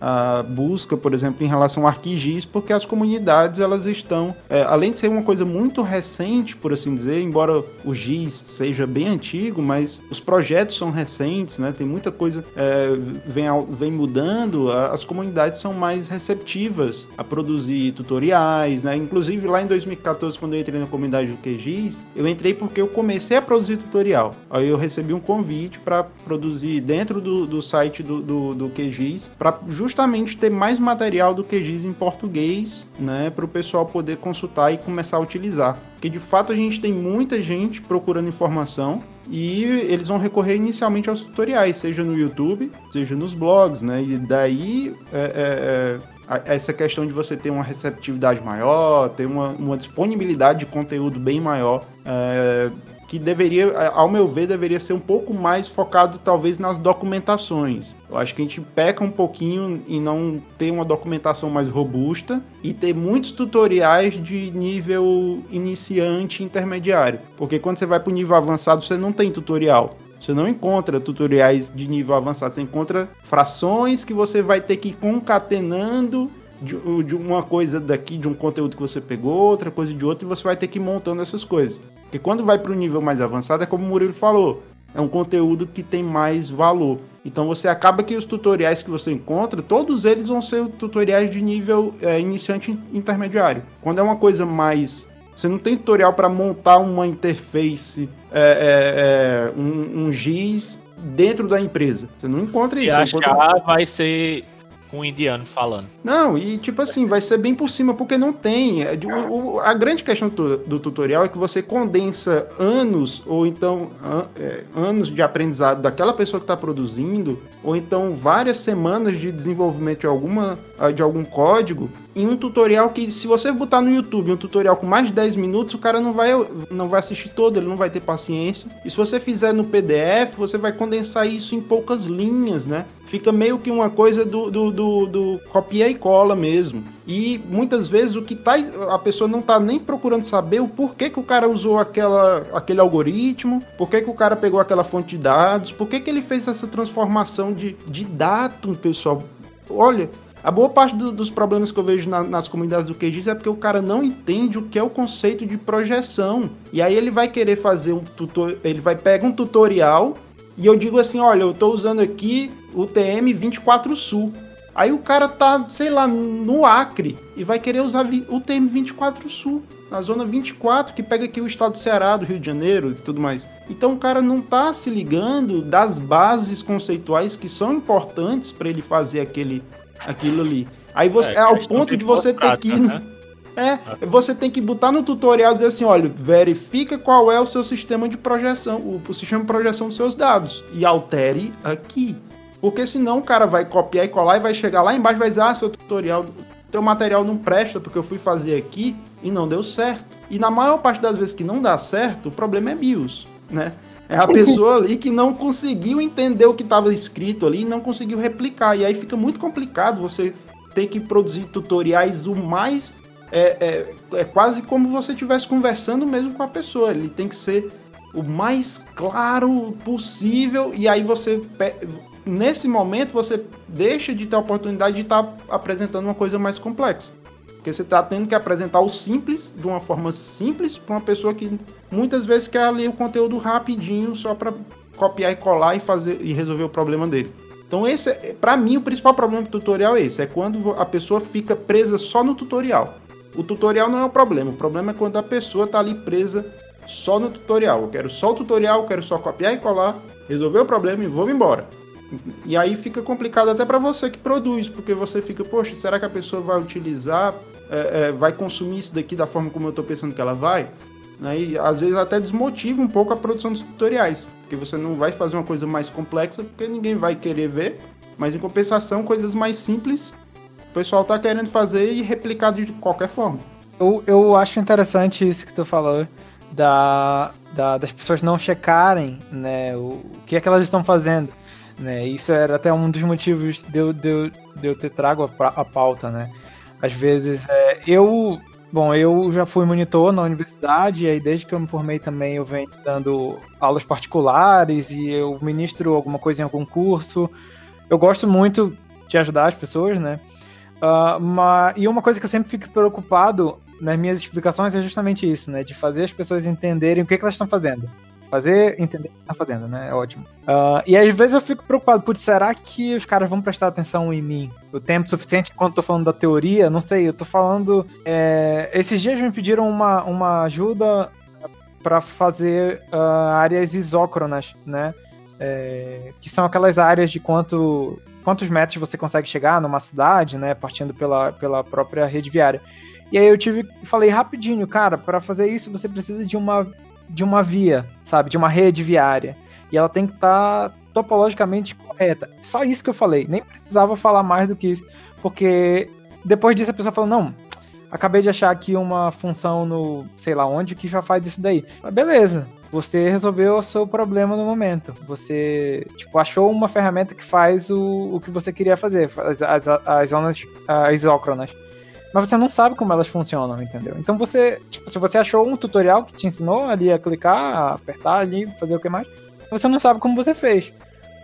à, busca, por exemplo, em relação ao ArcGIS, porque as comunidades elas estão, é, além de ser uma coisa muito recente, por assim dizer, embora o GIS seja bem antigo, mas os projetos são recentes, né? Tem muita coisa é, vem, vem mudando, as comunidades são mais receptivas a produzir tutoriais, né? Inclusive lá em 2014, quando eu entrei na comunidade do QGIS, eu entrei porque eu comecei a produzir tutorial. Aí eu recebi um convite para produzir dentro do, do site do, do, do QGIS, para justamente ter mais material do QGIS em português, né? Para o pessoal poder consultar e começar a utilizar. Porque de fato a gente tem muita gente procurando informação e eles vão recorrer inicialmente aos tutoriais, seja no YouTube, seja nos blogs, né? E daí é, é, é, essa questão de você ter uma receptividade maior, ter uma, uma disponibilidade de conteúdo bem maior, é, que deveria, ao meu ver, deveria ser um pouco mais focado talvez nas documentações. Eu acho que a gente peca um pouquinho em não ter uma documentação mais robusta e ter muitos tutoriais de nível iniciante intermediário. Porque quando você vai para o nível avançado, você não tem tutorial. Você não encontra tutoriais de nível avançado, você encontra frações que você vai ter que ir concatenando de, de, uma coisa daqui, de um conteúdo que você pegou, outra coisa de outro, e você vai ter que ir montando essas coisas. Porque quando vai para o nível mais avançado, é como o Murilo falou, é um conteúdo que tem mais valor. Então você acaba que os tutoriais que você encontra, todos eles vão ser tutoriais de nível é, iniciante intermediário. Quando é uma coisa mais. Você não tem tutorial para montar uma interface, é, é, é, um, um GIS dentro da empresa. Você não encontra isso. E achar vai ser com um indiano falando. Não, e tipo assim, vai ser bem por cima, porque não tem. É o, o, a grande questão do, do, tutorial é que você condensa anos, ou então an, é, anos de aprendizado daquela pessoa que está produzindo, ou então várias semanas de desenvolvimento de, alguma, de algum código, em um tutorial que, se você botar no YouTube um tutorial com mais de 10 minutos, o cara não vai, não vai assistir todo, ele não vai ter paciência. E se você fizer no PDF, você vai condensar isso em poucas linhas, né? Fica meio que uma coisa do, do, do, do copia e cola mesmo. E muitas vezes o que tá, a pessoa não tá nem procurando saber o porquê que o cara usou aquela, aquele algoritmo, por que, o cara pegou aquela fonte de dados, por que, ele fez essa transformação de, de datum, pessoal. Olha, a boa parte do, dos problemas que eu vejo na, nas comunidades do QGIS é porque o cara não entende o que é o conceito de projeção. E aí ele vai querer fazer um tutor, ele vai pegar um tutorial e eu digo assim, olha, eu estou usando aqui o TM24 Sul. Aí o cara tá, sei lá, no Acre e vai querer usar o TM24 Sul, na zona 24, que pega aqui o estado do Ceará, do Rio de Janeiro e tudo mais. Então o cara não tá se ligando das bases conceituais que são importantes para ele fazer aquele aquilo ali. Aí você é, ao ponto de você ter que ir, né? [laughs] É, você tem que botar no tutorial e dizer assim, olha, verifica qual é o seu sistema de projeção, o, o sistema de projeção dos seus dados e altere aqui. Porque senão o cara vai copiar e colar e vai chegar lá embaixo e vai dizer, ah, seu tutorial, teu material não presta porque eu fui fazer aqui e não deu certo. E na maior parte das vezes que não dá certo, o problema é BIOS, né? É a pessoa ali que não conseguiu entender o que estava escrito ali e não conseguiu replicar. E aí fica muito complicado você ter que produzir tutoriais o mais. É, é, é quase como você estivesse conversando mesmo com a pessoa. Ele tem que ser o mais claro possível. E aí você. Nesse momento você deixa de ter a oportunidade de estar tá apresentando uma coisa mais complexa. Porque você está tendo que apresentar o simples de uma forma simples para uma pessoa que muitas vezes quer ler o conteúdo rapidinho só para copiar e colar e fazer e resolver o problema dele. Então esse, é, para mim, o principal problema do tutorial é esse, é quando a pessoa fica presa só no tutorial. O tutorial não é o problema, o problema é quando a pessoa está ali presa só no tutorial. Eu quero só o tutorial, quero só copiar e colar, resolver o problema e vou embora. E aí fica complicado até para você que produz, porque você fica, poxa, será que a pessoa vai utilizar, é, é, vai consumir isso daqui da forma como eu estou pensando que ela vai? Né? E às vezes até desmotiva um pouco a produção dos tutoriais, porque você não vai fazer uma coisa mais complexa, porque ninguém vai querer ver, mas em compensação, coisas mais simples, o pessoal está querendo fazer e replicar de qualquer forma. Eu, eu acho interessante isso que tu falou, da, da, das pessoas não checarem né, o, o que é que elas estão fazendo. Né? Isso era até um dos motivos de eu, de eu, de eu ter trago a, a pauta, né? Às vezes, é, eu... Bom, eu já fui monitor na universidade, e aí desde que eu me formei também eu venho dando aulas particulares e eu ministro alguma coisa em algum curso. Eu gosto muito de ajudar as pessoas, né? Uh, mas, e uma coisa que eu sempre fico preocupado nas minhas explicações é justamente isso, né? De fazer as pessoas entenderem o que, que elas estão fazendo. Fazer, entender o que tá fazendo, né? É ótimo. Uh, e às vezes eu fico preocupado, putz, será que os caras vão prestar atenção em mim? O tempo suficiente quando eu tô falando da teoria? Não sei, eu tô falando. É, esses dias me pediram uma, uma ajuda para fazer uh, áreas isócronas, né? É, que são aquelas áreas de quanto quantos metros você consegue chegar numa cidade, né, partindo pela, pela própria rede viária. E aí eu tive, falei rapidinho, cara, para fazer isso você precisa de uma de uma via, sabe, de uma rede viária. E ela tem que estar tá topologicamente correta. Só isso que eu falei, nem precisava falar mais do que isso, porque depois disso a pessoa falou: "Não, acabei de achar aqui uma função no, sei lá onde que já faz isso daí". Mas beleza, você resolveu o seu problema no momento. Você, tipo, achou uma ferramenta que faz o, o que você queria fazer, as, as, as zonas as isócronas. Mas você não sabe como elas funcionam, entendeu? Então você, tipo, se você achou um tutorial que te ensinou ali a clicar, a apertar ali, fazer o que mais, você não sabe como você fez,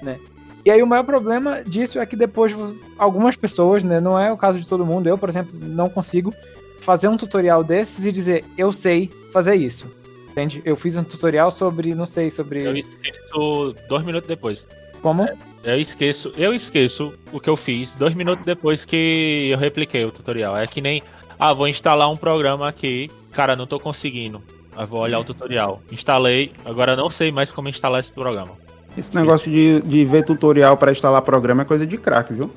né? E aí o maior problema disso é que depois algumas pessoas, né, não é o caso de todo mundo, eu, por exemplo, não consigo fazer um tutorial desses e dizer, eu sei fazer isso Entende? Eu fiz um tutorial sobre, não sei, sobre. Eu esqueço dois minutos depois. Como? É, eu esqueço, eu esqueço o que eu fiz dois minutos depois que eu repliquei o tutorial. É que nem, ah, vou instalar um programa aqui, cara, não tô conseguindo. Eu vou olhar o tutorial. Instalei, agora não sei mais como instalar esse programa. Esse negócio de, de ver tutorial para instalar programa é coisa de crack, viu?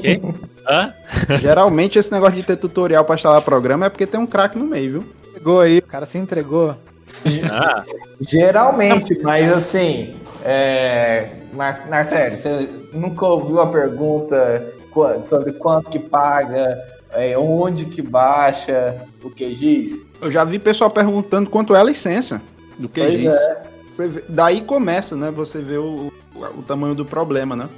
Quê? [laughs] Hã? Geralmente esse negócio de ter tutorial para instalar programa é porque tem um crack no meio, viu? entregou aí, o cara se entregou. Ah. Geralmente, mas assim, é, Nartério, você nunca ouviu a pergunta sobre quanto que paga, é, onde que baixa o QGIS? Eu já vi pessoal perguntando quanto é a licença do QGIS. É. Vê, daí começa, né? Você vê o, o tamanho do problema, né?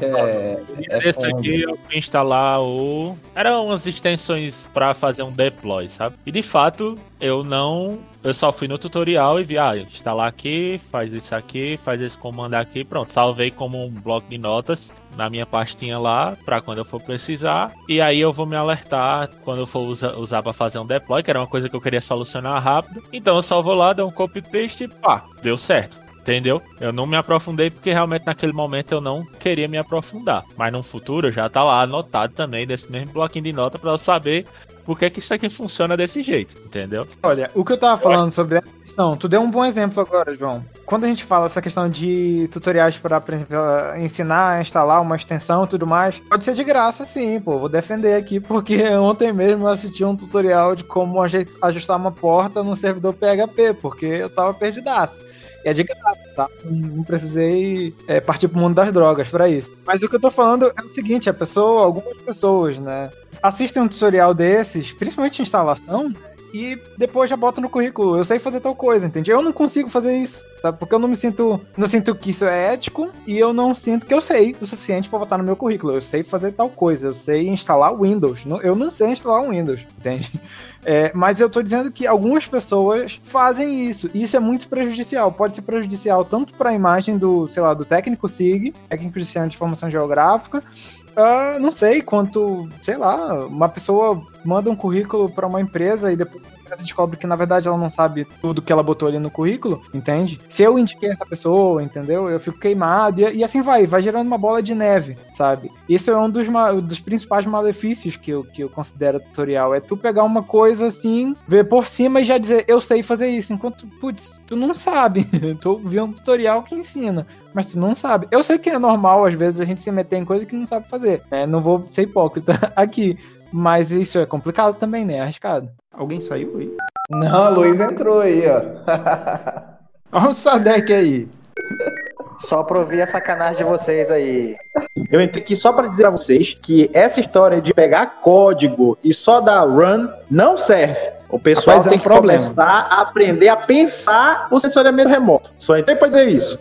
é, é Esse aqui eu fui instalar o. Eram umas extensões para fazer um deploy, sabe? E de fato, eu não. Eu só fui no tutorial e vi, ah, instalar aqui, faz isso aqui, faz esse comando aqui, pronto. Salvei como um bloco de notas na minha pastinha lá, para quando eu for precisar. E aí eu vou me alertar quando eu for usar, usar para fazer um deploy, que era uma coisa que eu queria solucionar rápido. Então eu só vou lá, dou um copy paste e pá, deu certo. Entendeu? Eu não me aprofundei porque realmente naquele momento eu não queria me aprofundar. Mas no futuro já tá lá anotado também desse mesmo bloquinho de nota para eu saber por que, que isso aqui funciona desse jeito, entendeu? Olha, o que eu tava falando eu acho... sobre essa questão, tu deu um bom exemplo agora, João. Quando a gente fala essa questão de tutoriais para, por exemplo, ensinar a instalar uma extensão e tudo mais, pode ser de graça sim, pô. Vou defender aqui, porque [laughs] ontem mesmo eu assisti um tutorial de como ajustar uma porta no servidor PHP, porque eu tava perdidaço. E é de graça, tá? Não precisei é, partir pro mundo das drogas para isso. Mas o que eu tô falando é o seguinte: a pessoa, algumas pessoas, né, assistem um tutorial desses, principalmente de instalação, e depois já bota no currículo. Eu sei fazer tal coisa, entende? Eu não consigo fazer isso, sabe? Porque eu não me sinto. Não sinto que isso é ético e eu não sinto que eu sei o suficiente para botar no meu currículo. Eu sei fazer tal coisa, eu sei instalar Windows. Eu não sei instalar Windows, entende? [laughs] É, mas eu tô dizendo que algumas pessoas fazem isso. E isso é muito prejudicial. Pode ser prejudicial tanto para a imagem do, sei lá, do técnico SIG, técnico de sistema de informação geográfica, Uh, não sei quanto, sei lá, uma pessoa manda um currículo para uma empresa e depois empresa descobre que na verdade ela não sabe tudo que ela botou ali no currículo, entende? Se eu indiquei essa pessoa, entendeu? Eu fico queimado e, e assim vai, vai gerando uma bola de neve, sabe? Isso é um dos, dos principais malefícios que eu, que eu considero tutorial. É tu pegar uma coisa assim, ver por cima e já dizer, eu sei fazer isso, enquanto, putz, tu não sabe. [laughs] tu viu um tutorial que ensina mas tu não sabe. Eu sei que é normal, às vezes, a gente se meter em coisa que não sabe fazer, né? Não vou ser hipócrita [laughs] aqui, mas isso é complicado também, né? É arriscado. Alguém saiu aí? Não, o Luiz entrou aí, ó. [laughs] Olha o Sadek aí. Só pra ouvir a sacanagem de vocês aí. Eu entrei aqui só para dizer a vocês que essa história de pegar código e só dar run não serve. O pessoal Rapaz, tem é um que problema. começar a aprender a pensar o sensoriamento remoto. Só entrei para dizer isso.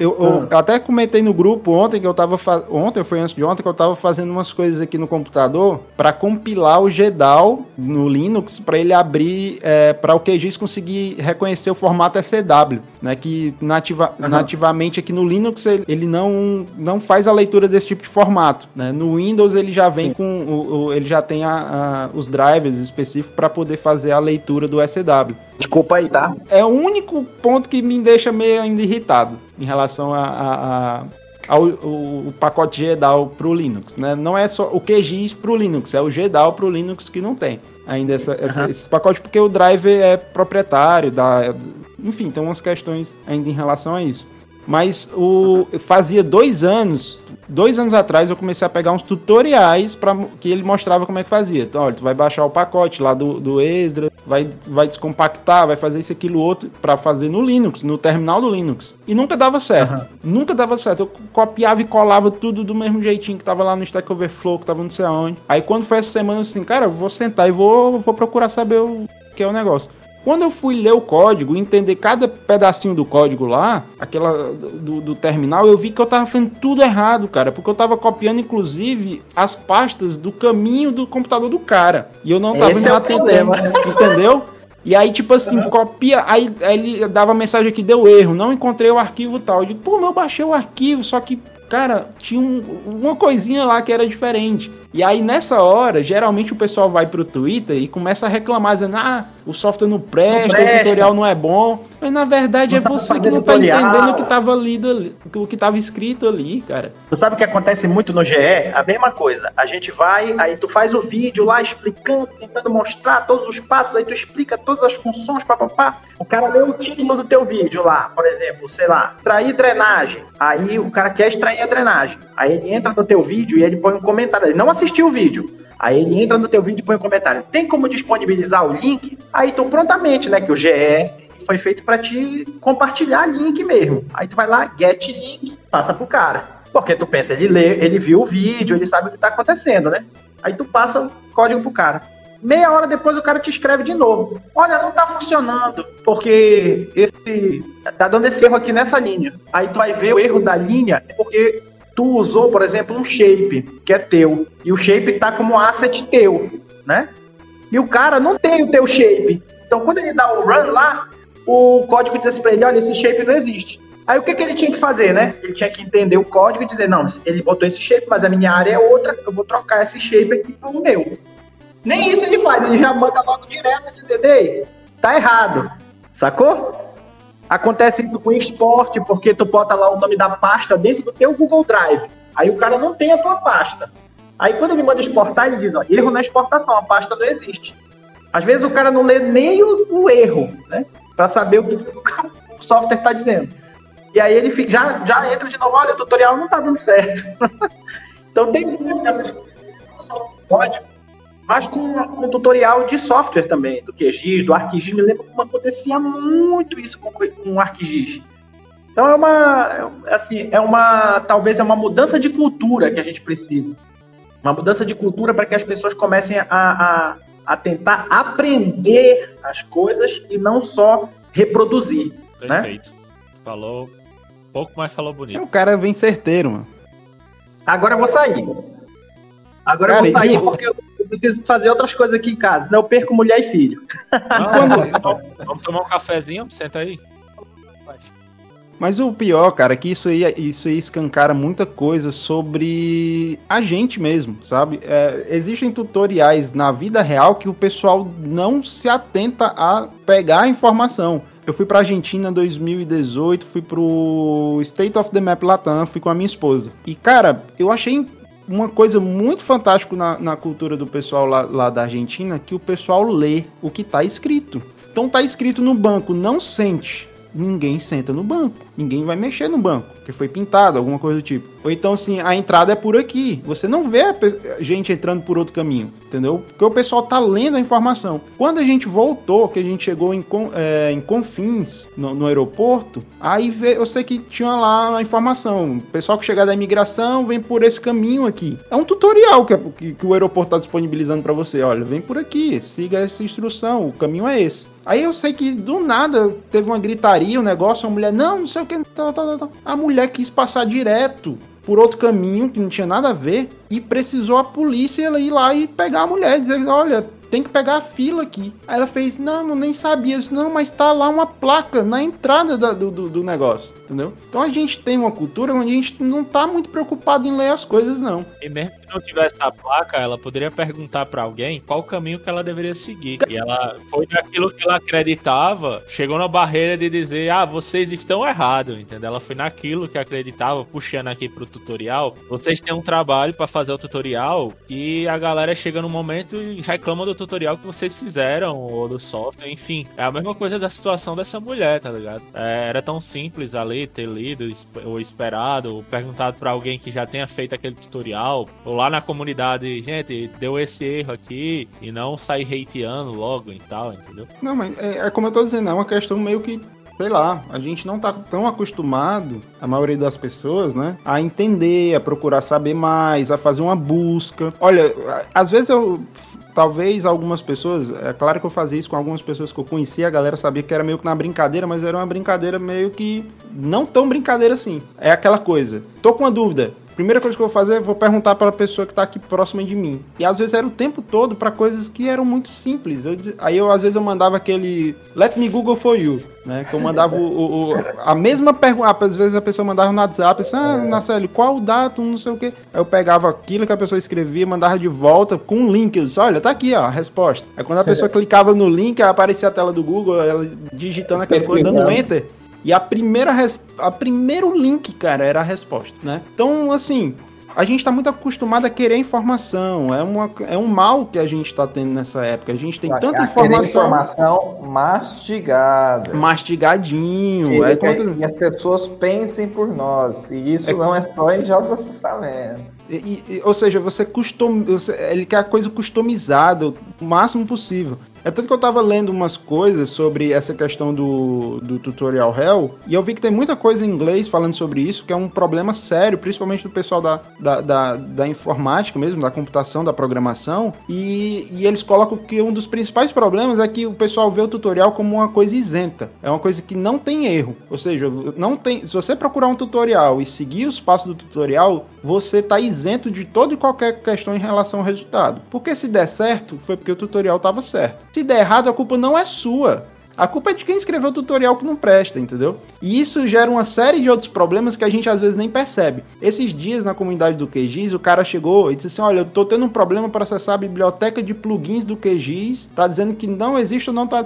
Eu, eu, eu, até comentei no grupo ontem que eu tava ontem foi antes de ontem que eu tava fazendo umas coisas aqui no computador para compilar o GDAL no Linux para ele abrir é, para o QGIS conseguir reconhecer o formato SCW, né? Que nativa, uhum. nativamente aqui no Linux ele, ele, não não faz a leitura desse tipo de formato, né? No Windows ele já vem Sim. com o, o, ele já tem a, a, os drivers específicos para poder fazer a leitura do SCW. Desculpa aí, tá? É o único ponto que me deixa meio ainda irritado em relação a, a, a ao o, o pacote GDAO para o Linux, né? Não é só o QGIS para o Linux, é o GDAO para o Linux que não tem ainda essa, essa, uhum. esses pacotes, porque o driver é proprietário, da, enfim, tem umas questões ainda em relação a isso. Mas o fazia dois anos, dois anos atrás, eu comecei a pegar uns tutoriais para que ele mostrava como é que fazia. Então, olha, tu vai baixar o pacote lá do, do Extra, vai, vai descompactar, vai fazer isso, aquilo, outro, para fazer no Linux, no terminal do Linux. E nunca dava certo. Uhum. Nunca dava certo. Eu copiava e colava tudo do mesmo jeitinho que tava lá no Stack Overflow, que tava não sei aonde. Aí quando foi essa semana, eu assim, cara, eu vou sentar e vou, vou procurar saber o que é o negócio. Quando eu fui ler o código, entender cada pedacinho do código lá, aquela do, do, terminal, eu vi que eu tava fazendo tudo errado, cara, porque eu tava copiando, inclusive, as pastas do caminho do computador do cara. E eu não tava Esse me é atentando, entendeu? E aí, tipo assim, copia. Aí, aí, ele dava mensagem que deu erro, não encontrei o arquivo tal. Eu digo, pô, mas eu baixei o arquivo, só que, cara, tinha um, uma coisinha lá que era diferente. E aí, nessa hora, geralmente o pessoal vai pro Twitter e começa a reclamar, dizendo: ah, o software não presta, não presta. o tutorial não é bom. Mas na verdade não é você que não tá entendendo o que tava lido ali, o que tava escrito ali, cara. Tu sabe o que acontece muito no GE? A mesma coisa. A gente vai, aí tu faz o vídeo lá explicando, tentando mostrar todos os passos, aí tu explica todas as funções, papapá. O cara lê o título do teu vídeo lá, por exemplo, sei lá, extrair drenagem. Aí o cara quer extrair a drenagem. Aí ele entra no teu vídeo e ele põe um comentário. Ele não assistiu o vídeo. Aí ele entra no teu vídeo e põe um comentário. Tem como disponibilizar o link? Aí tu prontamente, né? Que o GE foi feito para te compartilhar link mesmo. Aí tu vai lá, get link, passa pro cara. Porque tu pensa, ele lê, ele viu o vídeo, ele sabe o que tá acontecendo, né? Aí tu passa o código pro cara. Meia hora depois o cara te escreve de novo. Olha, não tá funcionando, porque esse tá dando esse erro aqui nessa linha. Aí tu vai ver o erro da linha, porque tu usou, por exemplo, um shape que é teu, e o shape tá como asset teu, né? E o cara não tem o teu shape. Então, quando ele dá o run lá, o código diz pra ele, olha, esse shape não existe. Aí o que, que ele tinha que fazer, né? Ele tinha que entender o código e dizer, não, ele botou esse shape, mas a minha área é outra, eu vou trocar esse shape aqui pro meu. Nem isso ele faz, ele já manda logo direto dizer, Ei, tá errado. Sacou? Acontece isso com export, porque tu bota lá o nome da pasta dentro do teu Google Drive. Aí o cara não tem a tua pasta. Aí quando ele manda exportar, ele diz, ó, erro na exportação, a pasta não existe. Às vezes o cara não lê nem o, o erro, né? Para saber o que o software está dizendo. E aí ele fica, já, já entra de novo, olha, o tutorial não está dando certo. [laughs] então tem muitas dessas código mas com, com tutorial de software também, do QGIS, do ArcGIS. Me lembro como acontecia muito isso com, com o ArcGIS. Então é uma, assim, é uma, talvez é uma mudança de cultura que a gente precisa. Uma mudança de cultura para que as pessoas comecem a, a, a, tentar aprender as coisas e não só reproduzir. Né? Perfeito. Né? Falou pouco, mas falou bonito. O cara vem certeiro, mano. Agora eu vou sair. Agora cara, eu vou sair porque eu eu preciso fazer outras coisas aqui em casa, senão eu perco mulher e filho. Vamos tomar um cafezinho? Senta aí. Mas o pior, cara, é que isso aí, isso aí escancara muita coisa sobre a gente mesmo, sabe? É, existem tutoriais na vida real que o pessoal não se atenta a pegar a informação. Eu fui pra Argentina em 2018, fui pro State of the Map Latam, fui com a minha esposa. E, cara, eu achei uma coisa muito fantástica na, na cultura do pessoal lá, lá, da Argentina, que o pessoal lê o que está escrito. Então tá escrito no banco, não sente ninguém senta no banco. Ninguém vai mexer no banco, que foi pintado, alguma coisa do tipo. Ou então, assim, a entrada é por aqui. Você não vê gente entrando por outro caminho, entendeu? Porque o pessoal tá lendo a informação. Quando a gente voltou, que a gente chegou em, é, em Confins, no, no, aeroporto, aí vê, eu sei que tinha lá a informação. O pessoal que chegar da imigração vem por esse caminho aqui. É um tutorial que, que, que o aeroporto tá disponibilizando para você. Olha, vem por aqui, siga essa instrução, o caminho é esse. Aí eu sei que do nada teve uma gritaria, um negócio, uma mulher, não, não sei o que. A mulher quis passar direto por outro caminho que não tinha nada a ver e precisou a polícia ir lá e pegar a mulher, dizer, olha, tem que pegar a fila aqui. Aí ela fez, não, nem sabia. Eu disse, não, mas tá lá uma placa na entrada da, do, do, do negócio. Entendeu? Então a gente tem uma cultura onde a gente não tá muito preocupado em ler as coisas, não. E mesmo que não tivesse a placa, ela poderia perguntar para alguém qual o caminho que ela deveria seguir. E ela foi naquilo que ela acreditava, chegou na barreira de dizer, ah, vocês estão errados, entendeu? Ela foi naquilo que acreditava, puxando aqui pro tutorial. Vocês têm um trabalho para fazer o tutorial e a galera chega no momento e reclama do tutorial que vocês fizeram, ou do software, enfim. É a mesma coisa da situação dessa mulher, tá ligado? É, era tão simples ali ter lido ou esperado, ou perguntado para alguém que já tenha feito aquele tutorial, ou lá na comunidade, gente, deu esse erro aqui, e não sair hateando logo e tal, entendeu? Não, mas é, é como eu tô dizendo, é uma questão meio que sei lá, a gente não tá tão acostumado, a maioria das pessoas, né, a entender, a procurar saber mais, a fazer uma busca. Olha, às vezes eu talvez algumas pessoas, é claro que eu fazia isso com algumas pessoas que eu conhecia, a galera sabia que era meio que na brincadeira, mas era uma brincadeira meio que não tão brincadeira assim. É aquela coisa. Tô com uma dúvida. Primeira coisa que eu vou fazer, é vou perguntar para a pessoa que está aqui próxima de mim. E às vezes era o tempo todo para coisas que eram muito simples. Eu, aí eu às vezes eu mandava aquele Let me Google for you, né? Que eu mandava o, o, a mesma pergunta. Às vezes a pessoa mandava no WhatsApp, assim, ah, Naceli, qual o datum, não sei o quê. Aí eu pegava aquilo que a pessoa escrevia, mandava de volta com um link. Eu disse, olha, tá aqui, ó, a resposta. Aí quando a pessoa [laughs] clicava no link, aparecia a tela do Google, ela digitando aquela coisa, dando enter. E a primeira res... a primeiro link, cara, era a resposta, né? Então, assim, a gente está muito acostumado a querer informação. É, uma, é um mal que a gente está tendo nessa época. A gente tem a, tanta a informação. informação mastigada. Mastigadinho. Que, é quanto... E as pessoas pensem por nós. E isso é... não é só em geoprocessamento. E, e, ou seja, você custom, você, ele quer a coisa customizada o máximo possível. É tanto que eu tava lendo umas coisas sobre essa questão do, do tutorial Hell, e eu vi que tem muita coisa em inglês falando sobre isso, que é um problema sério, principalmente do pessoal da, da, da, da informática mesmo, da computação, da programação, e, e eles colocam que um dos principais problemas é que o pessoal vê o tutorial como uma coisa isenta, é uma coisa que não tem erro, ou seja, não tem, se você procurar um tutorial e seguir os passos do tutorial, você tá isento de toda e qualquer questão em relação ao resultado. Porque se der certo, foi porque o tutorial estava certo. Se der errado, a culpa não é sua. A culpa é de quem escreveu o tutorial que não presta, entendeu? E isso gera uma série de outros problemas que a gente às vezes nem percebe. Esses dias na comunidade do QGIS, o cara chegou e disse assim: Olha, eu tô tendo um problema para acessar a biblioteca de plugins do QGIS, tá dizendo que não existe ou não tá,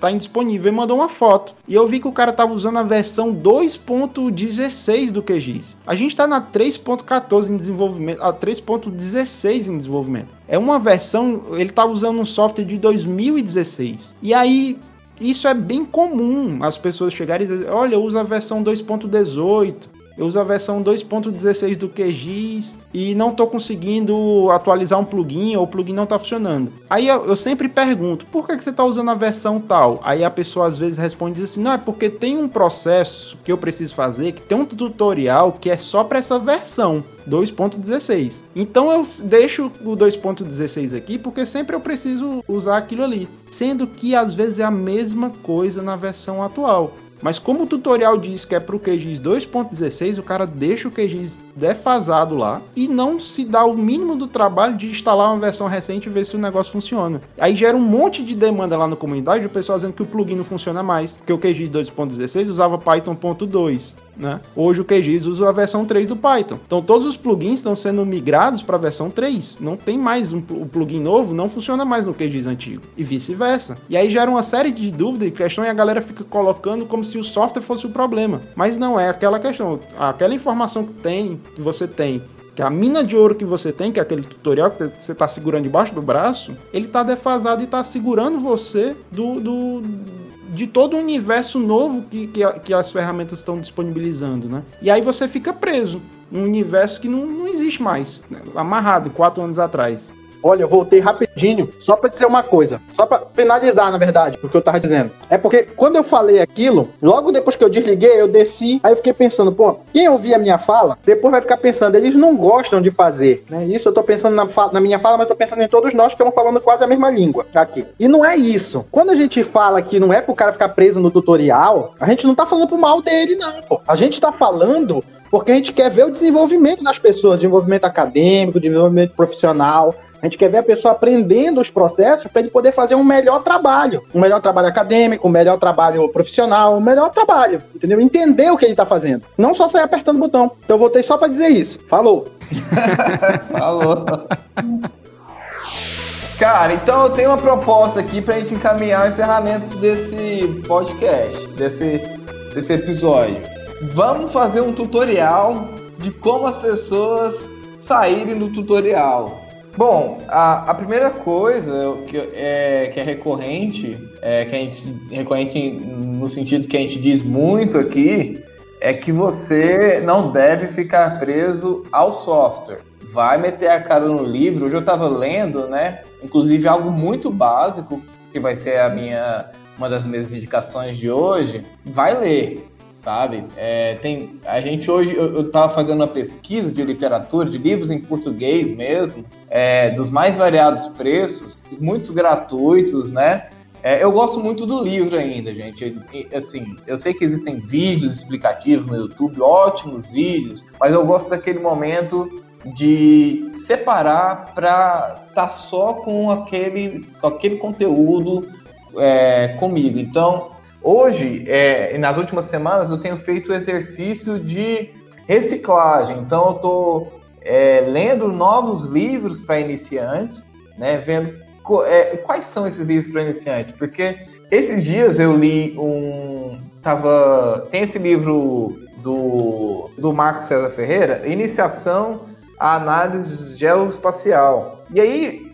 tá indisponível. E mandou uma foto. E eu vi que o cara tava usando a versão 2.16 do QGIS. A gente tá na 3.14 em desenvolvimento, a 3.16 em desenvolvimento. É uma versão, ele tava usando um software de 2016. E aí isso é bem comum, as pessoas chegarem e dizer, olha, uso a versão 2.18, eu uso a versão 2.16 do QGIS e não estou conseguindo atualizar um plugin ou o plugin não está funcionando. Aí eu, sempre pergunto, por que, que você está usando a versão tal? Aí a pessoa às vezes responde assim, não, é porque tem um processo que eu preciso fazer, que tem um tutorial que é só para essa versão. 2.16. Então eu deixo o 2.16 aqui porque sempre eu preciso usar aquilo ali, sendo que às vezes é a mesma coisa na versão atual. Mas como o tutorial diz que é para o QGIS 2.16, o cara deixa o QGIS defasado lá e não se dá o mínimo do trabalho de instalar uma versão recente e ver se o negócio funciona. Aí gera um monte de demanda lá na comunidade, o pessoal dizendo que o plugin não funciona mais, que o QGIS 2.16 usava Python.2. Né? Hoje o QGIS usa a versão 3 do Python. Então todos os plugins estão sendo migrados para a versão 3. Não tem mais um, o plugin novo, não funciona mais no QGIS antigo. E vice-versa. E aí gera uma série de dúvidas e questões e a galera fica colocando como se o software fosse o problema. Mas não é aquela questão. Aquela informação que tem, que você tem que a mina de ouro que você tem, que é aquele tutorial que você está segurando debaixo do braço, ele está defasado e está segurando você do, do, de todo o universo novo que, que, que, as ferramentas estão disponibilizando, né? E aí você fica preso num universo que não, não existe mais, né? amarrado quatro anos atrás. Olha, eu voltei rapidinho, só para dizer uma coisa, só para finalizar, na verdade, o que eu tava dizendo. É porque quando eu falei aquilo, logo depois que eu desliguei, eu desci, aí eu fiquei pensando, pô, quem ouvir a minha fala, depois vai ficar pensando, eles não gostam de fazer, né? Isso eu tô pensando na, na minha fala, mas tô pensando em todos nós que estamos falando quase a mesma língua aqui. E não é isso. Quando a gente fala que não é pro cara ficar preso no tutorial, a gente não tá falando pro mal dele, não, pô. A gente tá falando porque a gente quer ver o desenvolvimento das pessoas, desenvolvimento acadêmico, desenvolvimento profissional. A gente quer ver a pessoa aprendendo os processos para ele poder fazer um melhor trabalho. Um melhor trabalho acadêmico, um melhor trabalho profissional, um melhor trabalho. Entendeu? Entender o que ele está fazendo. Não só sair apertando o botão. Então eu voltei só para dizer isso. Falou. [laughs] Falou. Cara, então eu tenho uma proposta aqui pra gente encaminhar o encerramento desse podcast, desse, desse episódio. Vamos fazer um tutorial de como as pessoas saírem do tutorial. Bom, a, a primeira coisa que é, que é recorrente, é, que a gente recorrente no sentido que a gente diz muito aqui, é que você não deve ficar preso ao software. Vai meter a cara no livro. Hoje eu estava lendo, né? Inclusive algo muito básico, que vai ser a minha uma das minhas indicações de hoje, vai ler, sabe? É, tem, a gente hoje, eu estava fazendo uma pesquisa de literatura, de livros em português mesmo, é, dos mais variados preços, muitos gratuitos, né? É, eu gosto muito do livro ainda, gente. Assim, eu sei que existem vídeos explicativos no YouTube, ótimos vídeos, mas eu gosto daquele momento de separar para estar tá só com aquele, com aquele conteúdo é, comigo. Então, hoje, é, nas últimas semanas, eu tenho feito o exercício de reciclagem. Então, eu estou é, lendo novos livros para iniciantes, né, vendo é, quais são esses livros para iniciantes, porque esses dias eu li um. Tava, tem esse livro do, do Marco César Ferreira, Iniciação a análise geoespacial. E aí,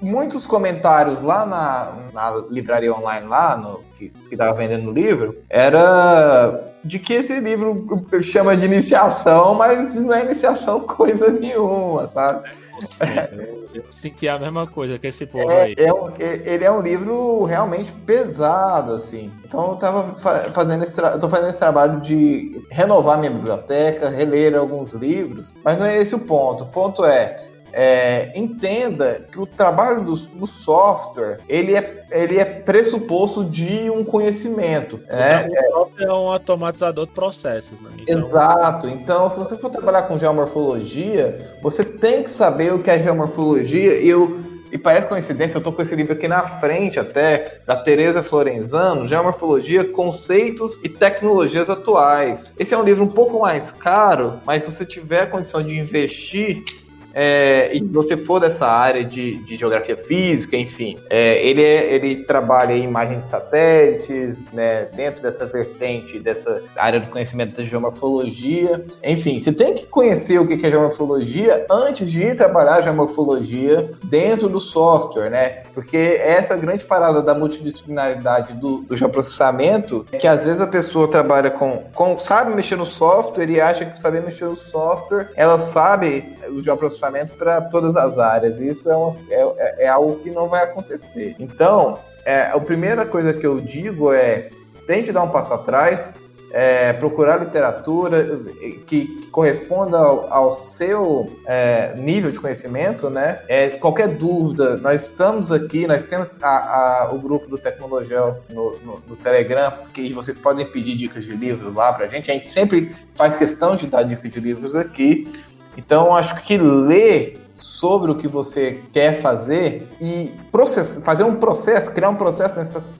muitos comentários lá na, na livraria online, lá no, que estava vendendo o livro, era de que esse livro chama de iniciação, mas não é iniciação coisa nenhuma, sabe? Eu senti a mesma coisa que esse povo é, aí. É um, é, ele é um livro realmente pesado, assim. Então eu tava fazendo esse, tô fazendo esse trabalho de renovar minha biblioteca, reler alguns livros, mas não é esse o ponto. O ponto é, é, entenda que o trabalho do, do, software ele é, ele é pressuposto de um conhecimento. Né? O software é um automatizador de processos. Né? Então... Exato. Então, se você for trabalhar com geomorfologia, você tem que saber o que é geomorfologia. E e parece coincidência, eu tô com esse livro aqui na frente até, da Teresa Florenzano, Geomorfologia, Conceitos e Tecnologias Atuais. Esse é um livro um pouco mais caro, mas se você tiver a condição de investir, é, e você for dessa área de, de geografia física, enfim, é, ele, é, ele trabalha em imagens de satélites, né, dentro dessa vertente, dessa área do conhecimento da geomorfologia. Enfim, você tem que conhecer o que é geomorfologia antes de ir trabalhar a geomorfologia dentro do software, né? Porque essa grande parada da multidisciplinaridade do, do geoprocessamento é que às vezes a pessoa trabalha com, com sabe mexer no software e acha que saber mexer no software, ela sabe o geoprocessamento para todas as áreas. Isso é, uma, é, é, algo que não vai acontecer. Então, é, a primeira coisa que eu digo é tente dar um passo atrás, é, procurar literatura que, que corresponda ao, ao seu é, nível de conhecimento, né? É, qualquer dúvida, nós estamos aqui, nós temos a, a, o grupo do Tecnologel no, no, no, Telegram, que vocês podem pedir dicas de livros lá pra gente. A gente sempre faz questão de dar dicas de livros aqui. Então, acho que ler sobre o que você quer fazer e process, fazer um processo, criar um processo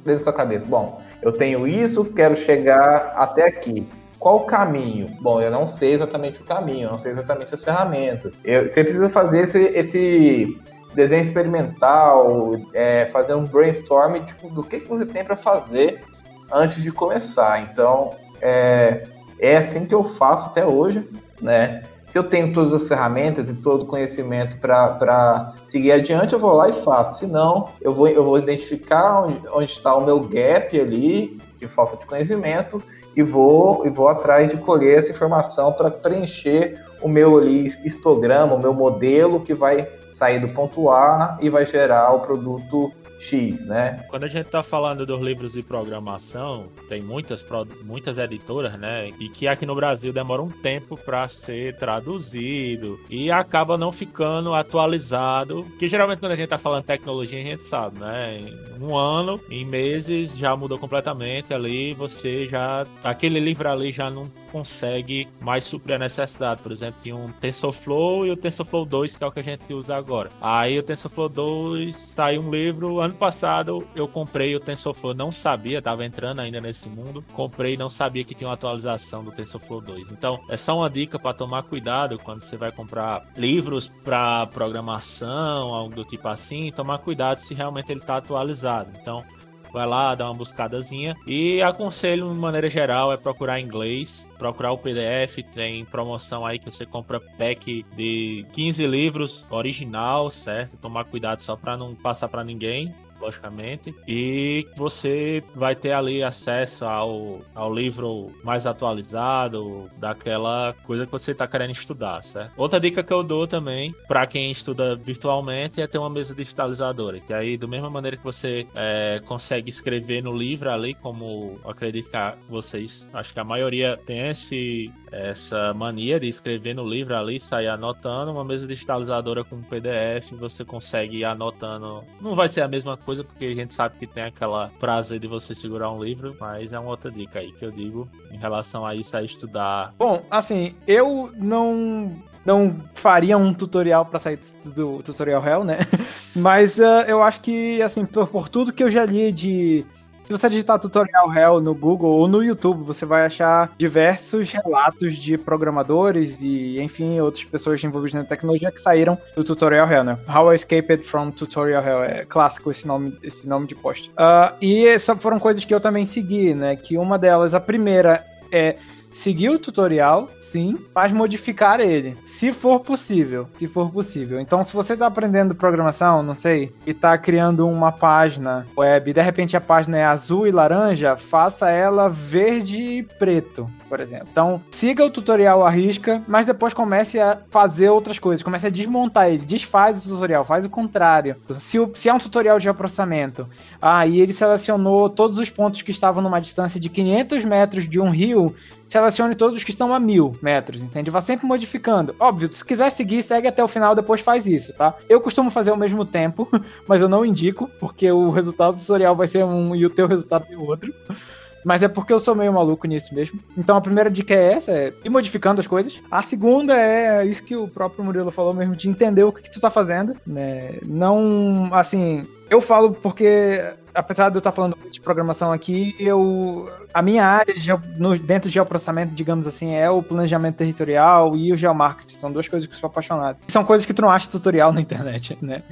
dentro da sua cabeça. Bom, eu tenho isso, quero chegar até aqui. Qual o caminho? Bom, eu não sei exatamente o caminho, eu não sei exatamente as ferramentas. Eu, você precisa fazer esse, esse desenho experimental, é, fazer um brainstorm tipo, do que, que você tem para fazer antes de começar. Então, é, é assim que eu faço até hoje, né? Se eu tenho todas as ferramentas e todo o conhecimento para seguir adiante, eu vou lá e faço. Se não, eu vou, eu vou identificar onde, está o meu gap ali de falta de conhecimento e vou, e vou atrás de colher essa informação para preencher o meu ali, histograma, o meu modelo que vai sair do ponto A e vai gerar o produto X, né? Quando a gente está falando dos livros de programação, tem muitas, muitas editoras, né? E que aqui no Brasil demora um tempo para ser traduzido e acaba não ficando atualizado. Que geralmente quando a gente está falando tecnologia, a gente sabe, né? Em um ano, em meses, já mudou completamente ali, você já. Aquele livro ali já não consegue mais suprir a necessidade. Por exemplo, tinha um TensorFlow e o TensorFlow 2, que é o que a gente usa agora. Aí o TensorFlow 2 saiu um livro. Ano passado eu comprei o TensorFlow, não sabia, tava entrando ainda nesse mundo. Comprei não sabia que tinha uma atualização do TensorFlow 2. Então, é só uma dica para tomar cuidado quando você vai comprar livros para programação, algo do tipo assim. Tomar cuidado se realmente ele está atualizado. Então, vai lá, dá uma buscadazinha. E aconselho, de maneira geral, é procurar inglês, procurar o PDF. Tem promoção aí que você compra pack de 15 livros original, certo? Tomar cuidado só para não passar para ninguém logicamente, e você vai ter ali acesso ao, ao livro mais atualizado, daquela coisa que você está querendo estudar, certo? Outra dica que eu dou também, para quem estuda virtualmente, é ter uma mesa digitalizadora, que aí, da mesma maneira que você é, consegue escrever no livro ali, como acredito que vocês, acho que a maioria tem esse, essa mania de escrever no livro ali, sair anotando, uma mesa digitalizadora com PDF, você consegue ir anotando. Não vai ser a mesma coisa coisa, porque a gente sabe que tem aquela prazer de você segurar um livro, mas é uma outra dica aí que eu digo em relação a isso, a estudar. Bom, assim, eu não não faria um tutorial para sair do tutorial real, né? [laughs] Mas uh, eu acho que, assim, por, por, tudo que eu já li de se você digitar tutorial Hell no Google ou no YouTube, você vai achar diversos relatos de programadores e, enfim, outras pessoas envolvidas na tecnologia que saíram do tutorial Hell, né? How I Escaped from Tutorial Hell. É clássico esse nome, esse nome de post. Uh, e essas foram coisas que eu também segui, né? Que uma delas, a primeira é seguir o tutorial, sim, mas modificar ele, se for possível, se for possível. Então, se você está aprendendo programação, não sei, e está criando uma página web, e de repente a página é azul e laranja, faça ela verde e preto, por exemplo. Então, siga o tutorial à risca, mas depois comece a fazer outras coisas, comece a desmontar ele, desfaz o tutorial, faz o contrário. Se, o, se é um tutorial de processamento, ah, e ele selecionou todos os pontos que estavam numa distância de 500 metros de um rio, selecione todos os que estão a mil metros, entende? Vá sempre modificando. Óbvio, se quiser seguir, segue até o final, depois faz isso, tá? Eu costumo fazer ao mesmo tempo, [laughs] mas eu não indico, porque o resultado do tutorial vai ser um e o teu resultado é outro. Mas é porque eu sou meio maluco nisso mesmo. Então a primeira dica é essa, é ir modificando as coisas. A segunda é isso que o próprio Murilo falou mesmo, de entender o que, que tu tá fazendo, né? Não, assim, eu falo porque, apesar de eu estar falando de programação aqui, eu a minha área de, no, dentro de geoprocessamento, digamos assim, é o planejamento territorial e o geomarketing. São duas coisas que eu sou apaixonado. São coisas que tu não acha tutorial [laughs] na internet, né?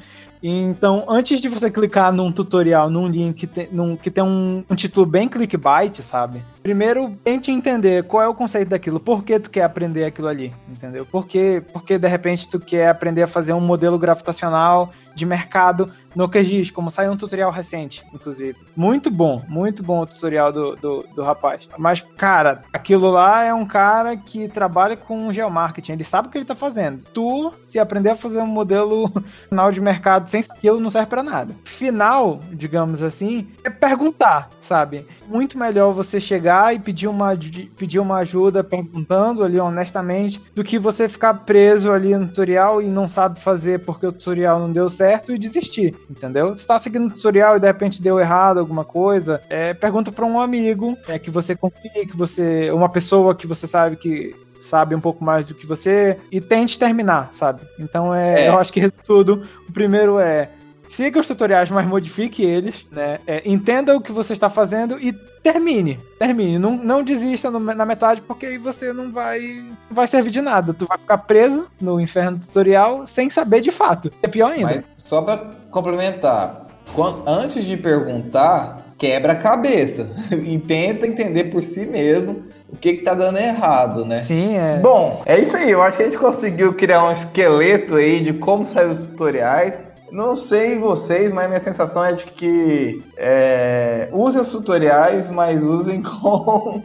Então, antes de você clicar num tutorial, num link que tem, num, que tem um, um, título bem clickbait, sabe? Primeiro, tente entender qual é o conceito daquilo, por que tu quer aprender aquilo ali, entendeu? Porque, porque de repente tu quer aprender a fazer um modelo gravitacional de mercado no QGIS, como saiu um tutorial recente, inclusive. Muito bom, muito bom o tutorial do, do, do, rapaz. Mas, cara, aquilo lá é um cara que trabalha com geomarketing, ele sabe o que ele tá fazendo. Tu, se aprender a fazer um modelo [laughs] final de mercado sem aquilo, não serve para nada. Final, digamos assim, é perguntar, sabe? Muito melhor você chegar e pedir uma, pedir uma ajuda perguntando ali honestamente, do que você ficar preso ali no tutorial e não sabe fazer porque o tutorial não deu certo e desistir entendeu? Se tá seguindo o tutorial e de repente deu errado alguma coisa, é, pergunta para um amigo é, que você confia, que você. Uma pessoa que você sabe que sabe um pouco mais do que você e tente terminar, sabe? Então é, é. eu acho que tudo, o primeiro é siga os tutoriais, mas modifique eles, né? É, entenda o que você está fazendo e termine. Termine. Não, não desista no, na metade, porque aí você não vai, não vai servir de nada. Tu vai ficar preso no inferno tutorial sem saber de fato. É pior ainda. Mas só para complementar, quando, antes de perguntar, quebra a cabeça [laughs] e tenta entender por si mesmo o que que tá dando errado, né? Sim, é. Bom, é isso aí. Eu acho que a gente conseguiu criar um esqueleto aí de como sair os tutoriais. Não sei vocês, mas minha sensação é de que é, usem os tutoriais, mas usem [laughs] com,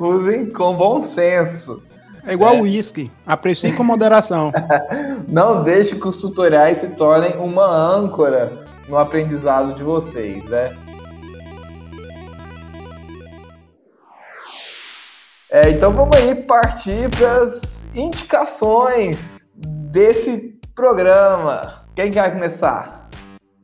usem com bom senso. É igual o é. uísque, apreciem com moderação. [laughs] Não deixe que os tutoriais se tornem uma âncora no aprendizado de vocês, né? É, então vamos aí partir para as indicações desse programa. Quem vai começar?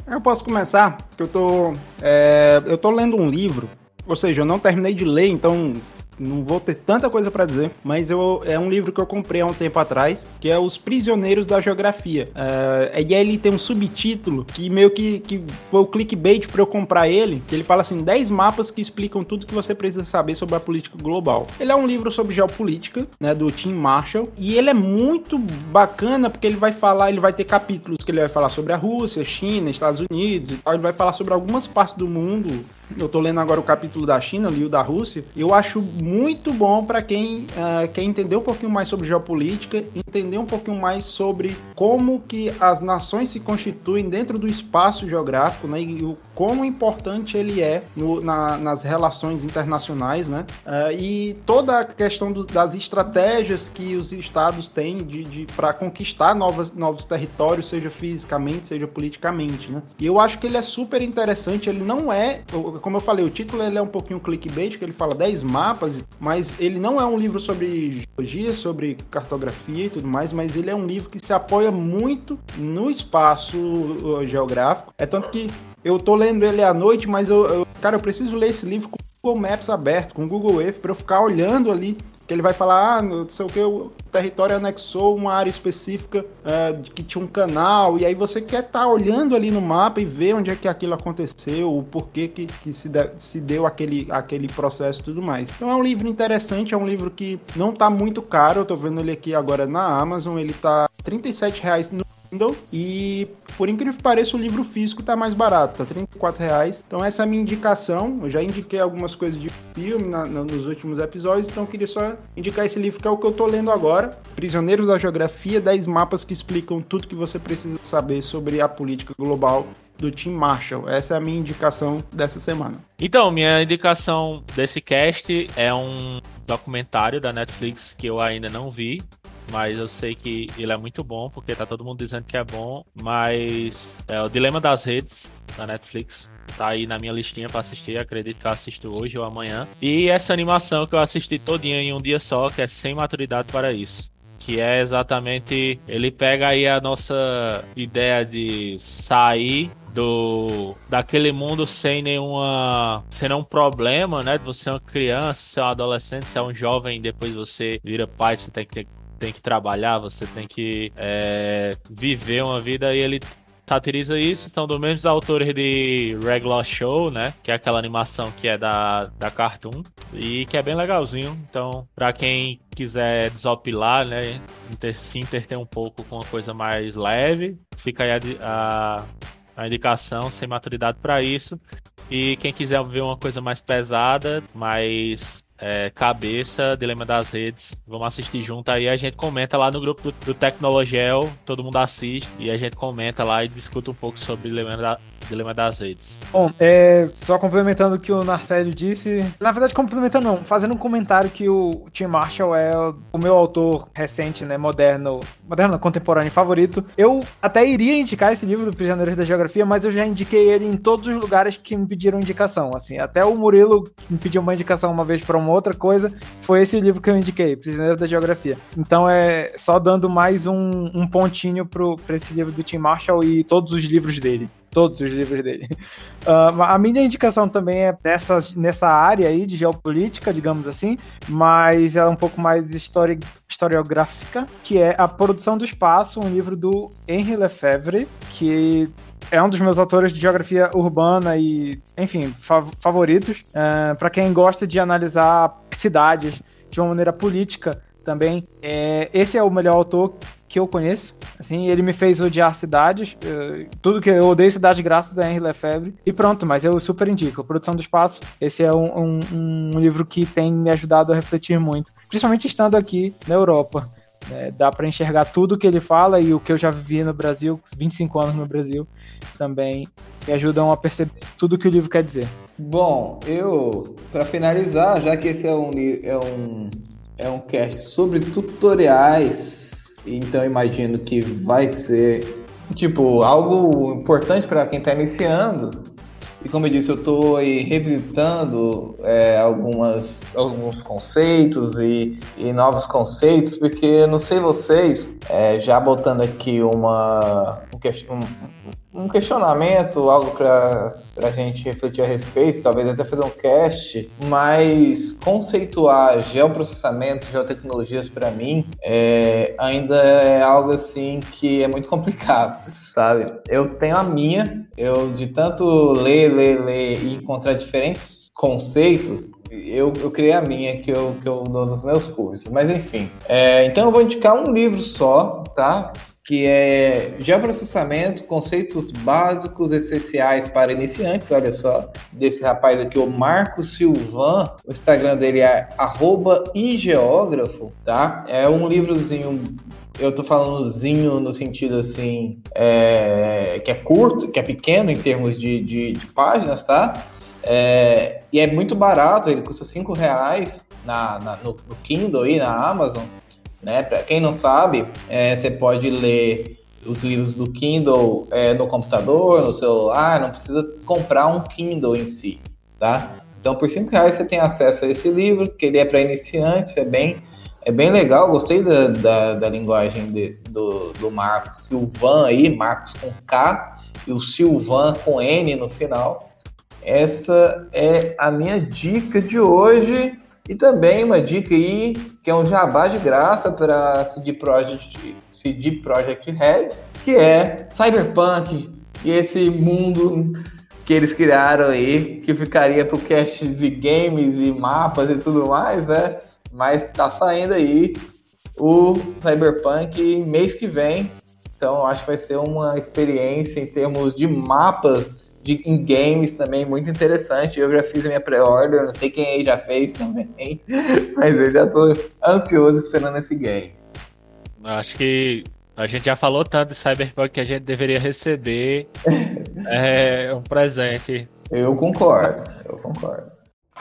Eu posso começar, porque eu tô, é, eu tô lendo um livro, ou seja, eu não terminei de ler, então não vou ter tanta coisa para dizer, mas eu, é um livro que eu comprei há um tempo atrás, que é Os Prisioneiros da Geografia. Uh, e aí ele tem um subtítulo que meio que, que foi o clickbait para eu comprar ele, que ele fala assim, 10 mapas que explicam tudo que você precisa saber sobre a política global. Ele é um livro sobre geopolítica, né, do Tim Marshall, e ele é muito bacana porque ele vai falar, ele vai ter capítulos que ele vai falar sobre a Rússia, China, Estados Unidos e tal, ele vai falar sobre algumas partes do mundo eu tô lendo agora o capítulo da China, li o da Rússia. Eu acho muito bom para quem uh, quer entender um pouquinho mais sobre geopolítica, entender um pouquinho mais sobre como que as nações se constituem dentro do espaço geográfico, né? E quão importante ele é no, na, nas relações internacionais, né? Uh, e toda a questão do, das estratégias que os estados têm de, de para conquistar novas, novos territórios, seja fisicamente, seja politicamente, né? E eu acho que ele é super interessante. Ele não é como eu falei, o título ele é um pouquinho clickbait, que ele fala 10 mapas, mas ele não é um livro sobre geologia, sobre cartografia e tudo mais, mas ele é um livro que se apoia muito no espaço uh, geográfico. É tanto que eu tô lendo ele à noite, mas eu, eu cara, eu preciso ler esse livro com o Google Maps aberto, com o Google Earth, para eu ficar olhando ali que ele vai falar, ah, não sei o que, o território anexou uma área específica uh, que tinha um canal, e aí você quer estar tá olhando ali no mapa e ver onde é que aquilo aconteceu, o porquê que, que se, de, se deu aquele, aquele processo e tudo mais. Então é um livro interessante, é um livro que não está muito caro, eu tô vendo ele aqui agora na Amazon, ele tá R$ reais no Kindle. E por incrível que pareça, o livro físico tá mais barato, tá 34 reais. Então essa é a minha indicação. Eu já indiquei algumas coisas de filme na, na, nos últimos episódios, então eu queria só indicar esse livro que é o que eu tô lendo agora. Prisioneiros da Geografia, 10 mapas que explicam tudo que você precisa saber sobre a política global do Tim Marshall. Essa é a minha indicação dessa semana. Então, minha indicação desse cast é um documentário da Netflix que eu ainda não vi, mas eu sei que ele é muito bom, porque tá todo mundo dizendo que é bom, mas é o Dilema das Redes da Netflix. Tá aí na minha listinha para assistir, acredito que eu assisto hoje ou amanhã. E essa animação que eu assisti todinha em um dia só, que é Sem Maturidade para Isso que é exatamente ele pega aí a nossa ideia de sair do daquele mundo sem nenhuma sem nenhum problema, né? Você ser uma criança, ser um adolescente, ser um jovem, depois você vira pai, você tem que ter tem que trabalhar, você tem que é, viver uma vida e ele satiriza isso. Então, do mesmo autores de Regular Show, né? Que é aquela animação que é da, da Cartoon e que é bem legalzinho. Então, para quem quiser desopilar, né? Inter, se interter um pouco com uma coisa mais leve, fica aí a, a, a indicação sem maturidade para isso. E quem quiser ver uma coisa mais pesada, mais é, cabeça, Dilema das Redes. Vamos assistir junto aí. A gente comenta lá no grupo do, do Tecnologel. Todo mundo assiste e a gente comenta lá e discute um pouco sobre Dilema, da, Dilema das Redes. Bom, é, só complementando o que o Narcélio disse. Na verdade, complementando não, fazendo um comentário que o Tim Marshall é o meu autor recente, né, moderno, moderno, contemporâneo favorito. Eu até iria indicar esse livro do Prisioneiros da Geografia, mas eu já indiquei ele em todos os lugares que me pediram indicação. Assim, até o Murilo me pediu uma indicação uma vez para um uma outra coisa, foi esse livro que eu indiquei, Prisioneiro da Geografia. Então é só dando mais um, um pontinho para esse livro do Tim Marshall e todos os livros dele todos os livros dele. Uh, [laughs] a minha indicação também é nessa, nessa área aí de geopolítica, digamos assim, mas é um pouco mais histori historiográfica, que é A Produção do Espaço, um livro do Henri Lefebvre, que é um dos meus autores de geografia urbana e, enfim, fav favoritos. Uh, Para quem gosta de analisar cidades de uma maneira política também, é, esse é o melhor autor que eu conheço. Assim, ele me fez odiar cidades. Uh, tudo que eu odeio cidades graças a Henri Lefebvre. E pronto, mas eu super indico. Produção do Espaço. Esse é um, um, um livro que tem me ajudado a refletir muito. Principalmente estando aqui na Europa. É, dá para enxergar tudo que ele fala e o que eu já vivi no Brasil, 25 anos no Brasil, também me ajudam a perceber tudo que o livro quer dizer. Bom, eu, para finalizar, já que esse é um, é um, é um cast sobre tutoriais, então imagino que vai ser tipo, algo importante para quem está iniciando. E como eu disse, eu estou revisitando é, algumas, alguns conceitos e, e, novos conceitos, porque não sei vocês, é, já botando aqui uma, um, um questionamento, algo para a gente refletir a respeito, talvez até fazer um cast, mas conceituar geoprocessamento, geotecnologias para mim é, ainda é algo assim que é muito complicado, sabe? Eu tenho a minha, eu de tanto ler, ler, ler e encontrar diferentes conceitos, eu, eu criei a minha que eu, que eu dou nos meus cursos. Mas enfim. É, então eu vou indicar um livro só, tá? Que é geoprocessamento, conceitos básicos essenciais para iniciantes, olha só, desse rapaz aqui, o Marco Silvan, o Instagram dele é igeógrafo, tá? É um livrozinho, eu tô falando no sentido assim, é, que é curto, que é pequeno em termos de, de, de páginas, tá? É, e é muito barato, ele custa 5 reais na, na no, no Kindle aí, na Amazon, né? Para quem não sabe, é, você pode ler os livros do Kindle é, no computador, no celular, não precisa comprar um Kindle em si, tá? Então, por 5 reais você tem acesso a esse livro, que ele é para iniciantes, é bem, é bem legal. Gostei da, da, da linguagem de, do, do Marcos Silvan aí, Marcos com K e o Silvan com N no final. Essa é a minha dica de hoje. E também uma dica aí, que é um jabá de graça para CD Projekt, CD Projekt Red, que é Cyberpunk e esse mundo que eles criaram aí, que ficaria pro cast de games e mapas e tudo mais, né? Mas tá saindo aí o Cyberpunk mês que vem. Então acho que vai ser uma experiência em termos de mapas de, em games também muito interessante. Eu já fiz a minha pré-order, não sei quem aí já fez também, [laughs] mas eu já tô ansioso esperando esse game. Acho que a gente já falou tanto de Cyberpunk que a gente deveria receber [laughs] é, um presente. Eu concordo, eu concordo.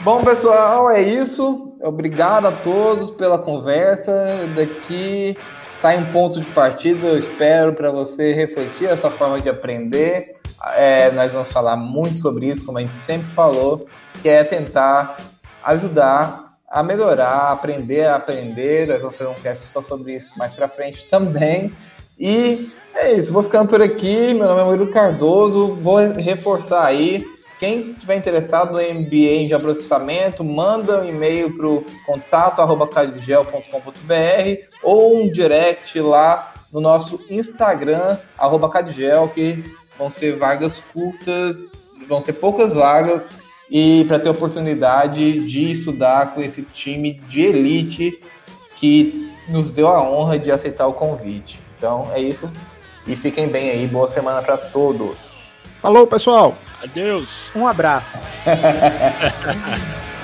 Bom, pessoal, é isso. Obrigado a todos pela conversa. Daqui sai um ponto de partida, eu espero, para você refletir a sua forma de aprender. É, nós vamos falar muito sobre isso, como a gente sempre falou, que é tentar ajudar a melhorar, aprender a aprender. Nós vamos fazer um cast só sobre isso mais para frente também. E é isso, vou ficando por aqui. Meu nome é Murilo Cardoso. Vou reforçar aí quem tiver interessado no MBA de processamento, manda um e-mail para o contato.cadigel.com.br ou um direct lá no nosso Instagram, arroba Cadigel, que vão ser vagas curtas, vão ser poucas vagas, e para ter oportunidade de estudar com esse time de elite que nos deu a honra de aceitar o convite. Então é isso. E fiquem bem aí. Boa semana para todos. Falou, pessoal! Adeus. Um abraço. [laughs]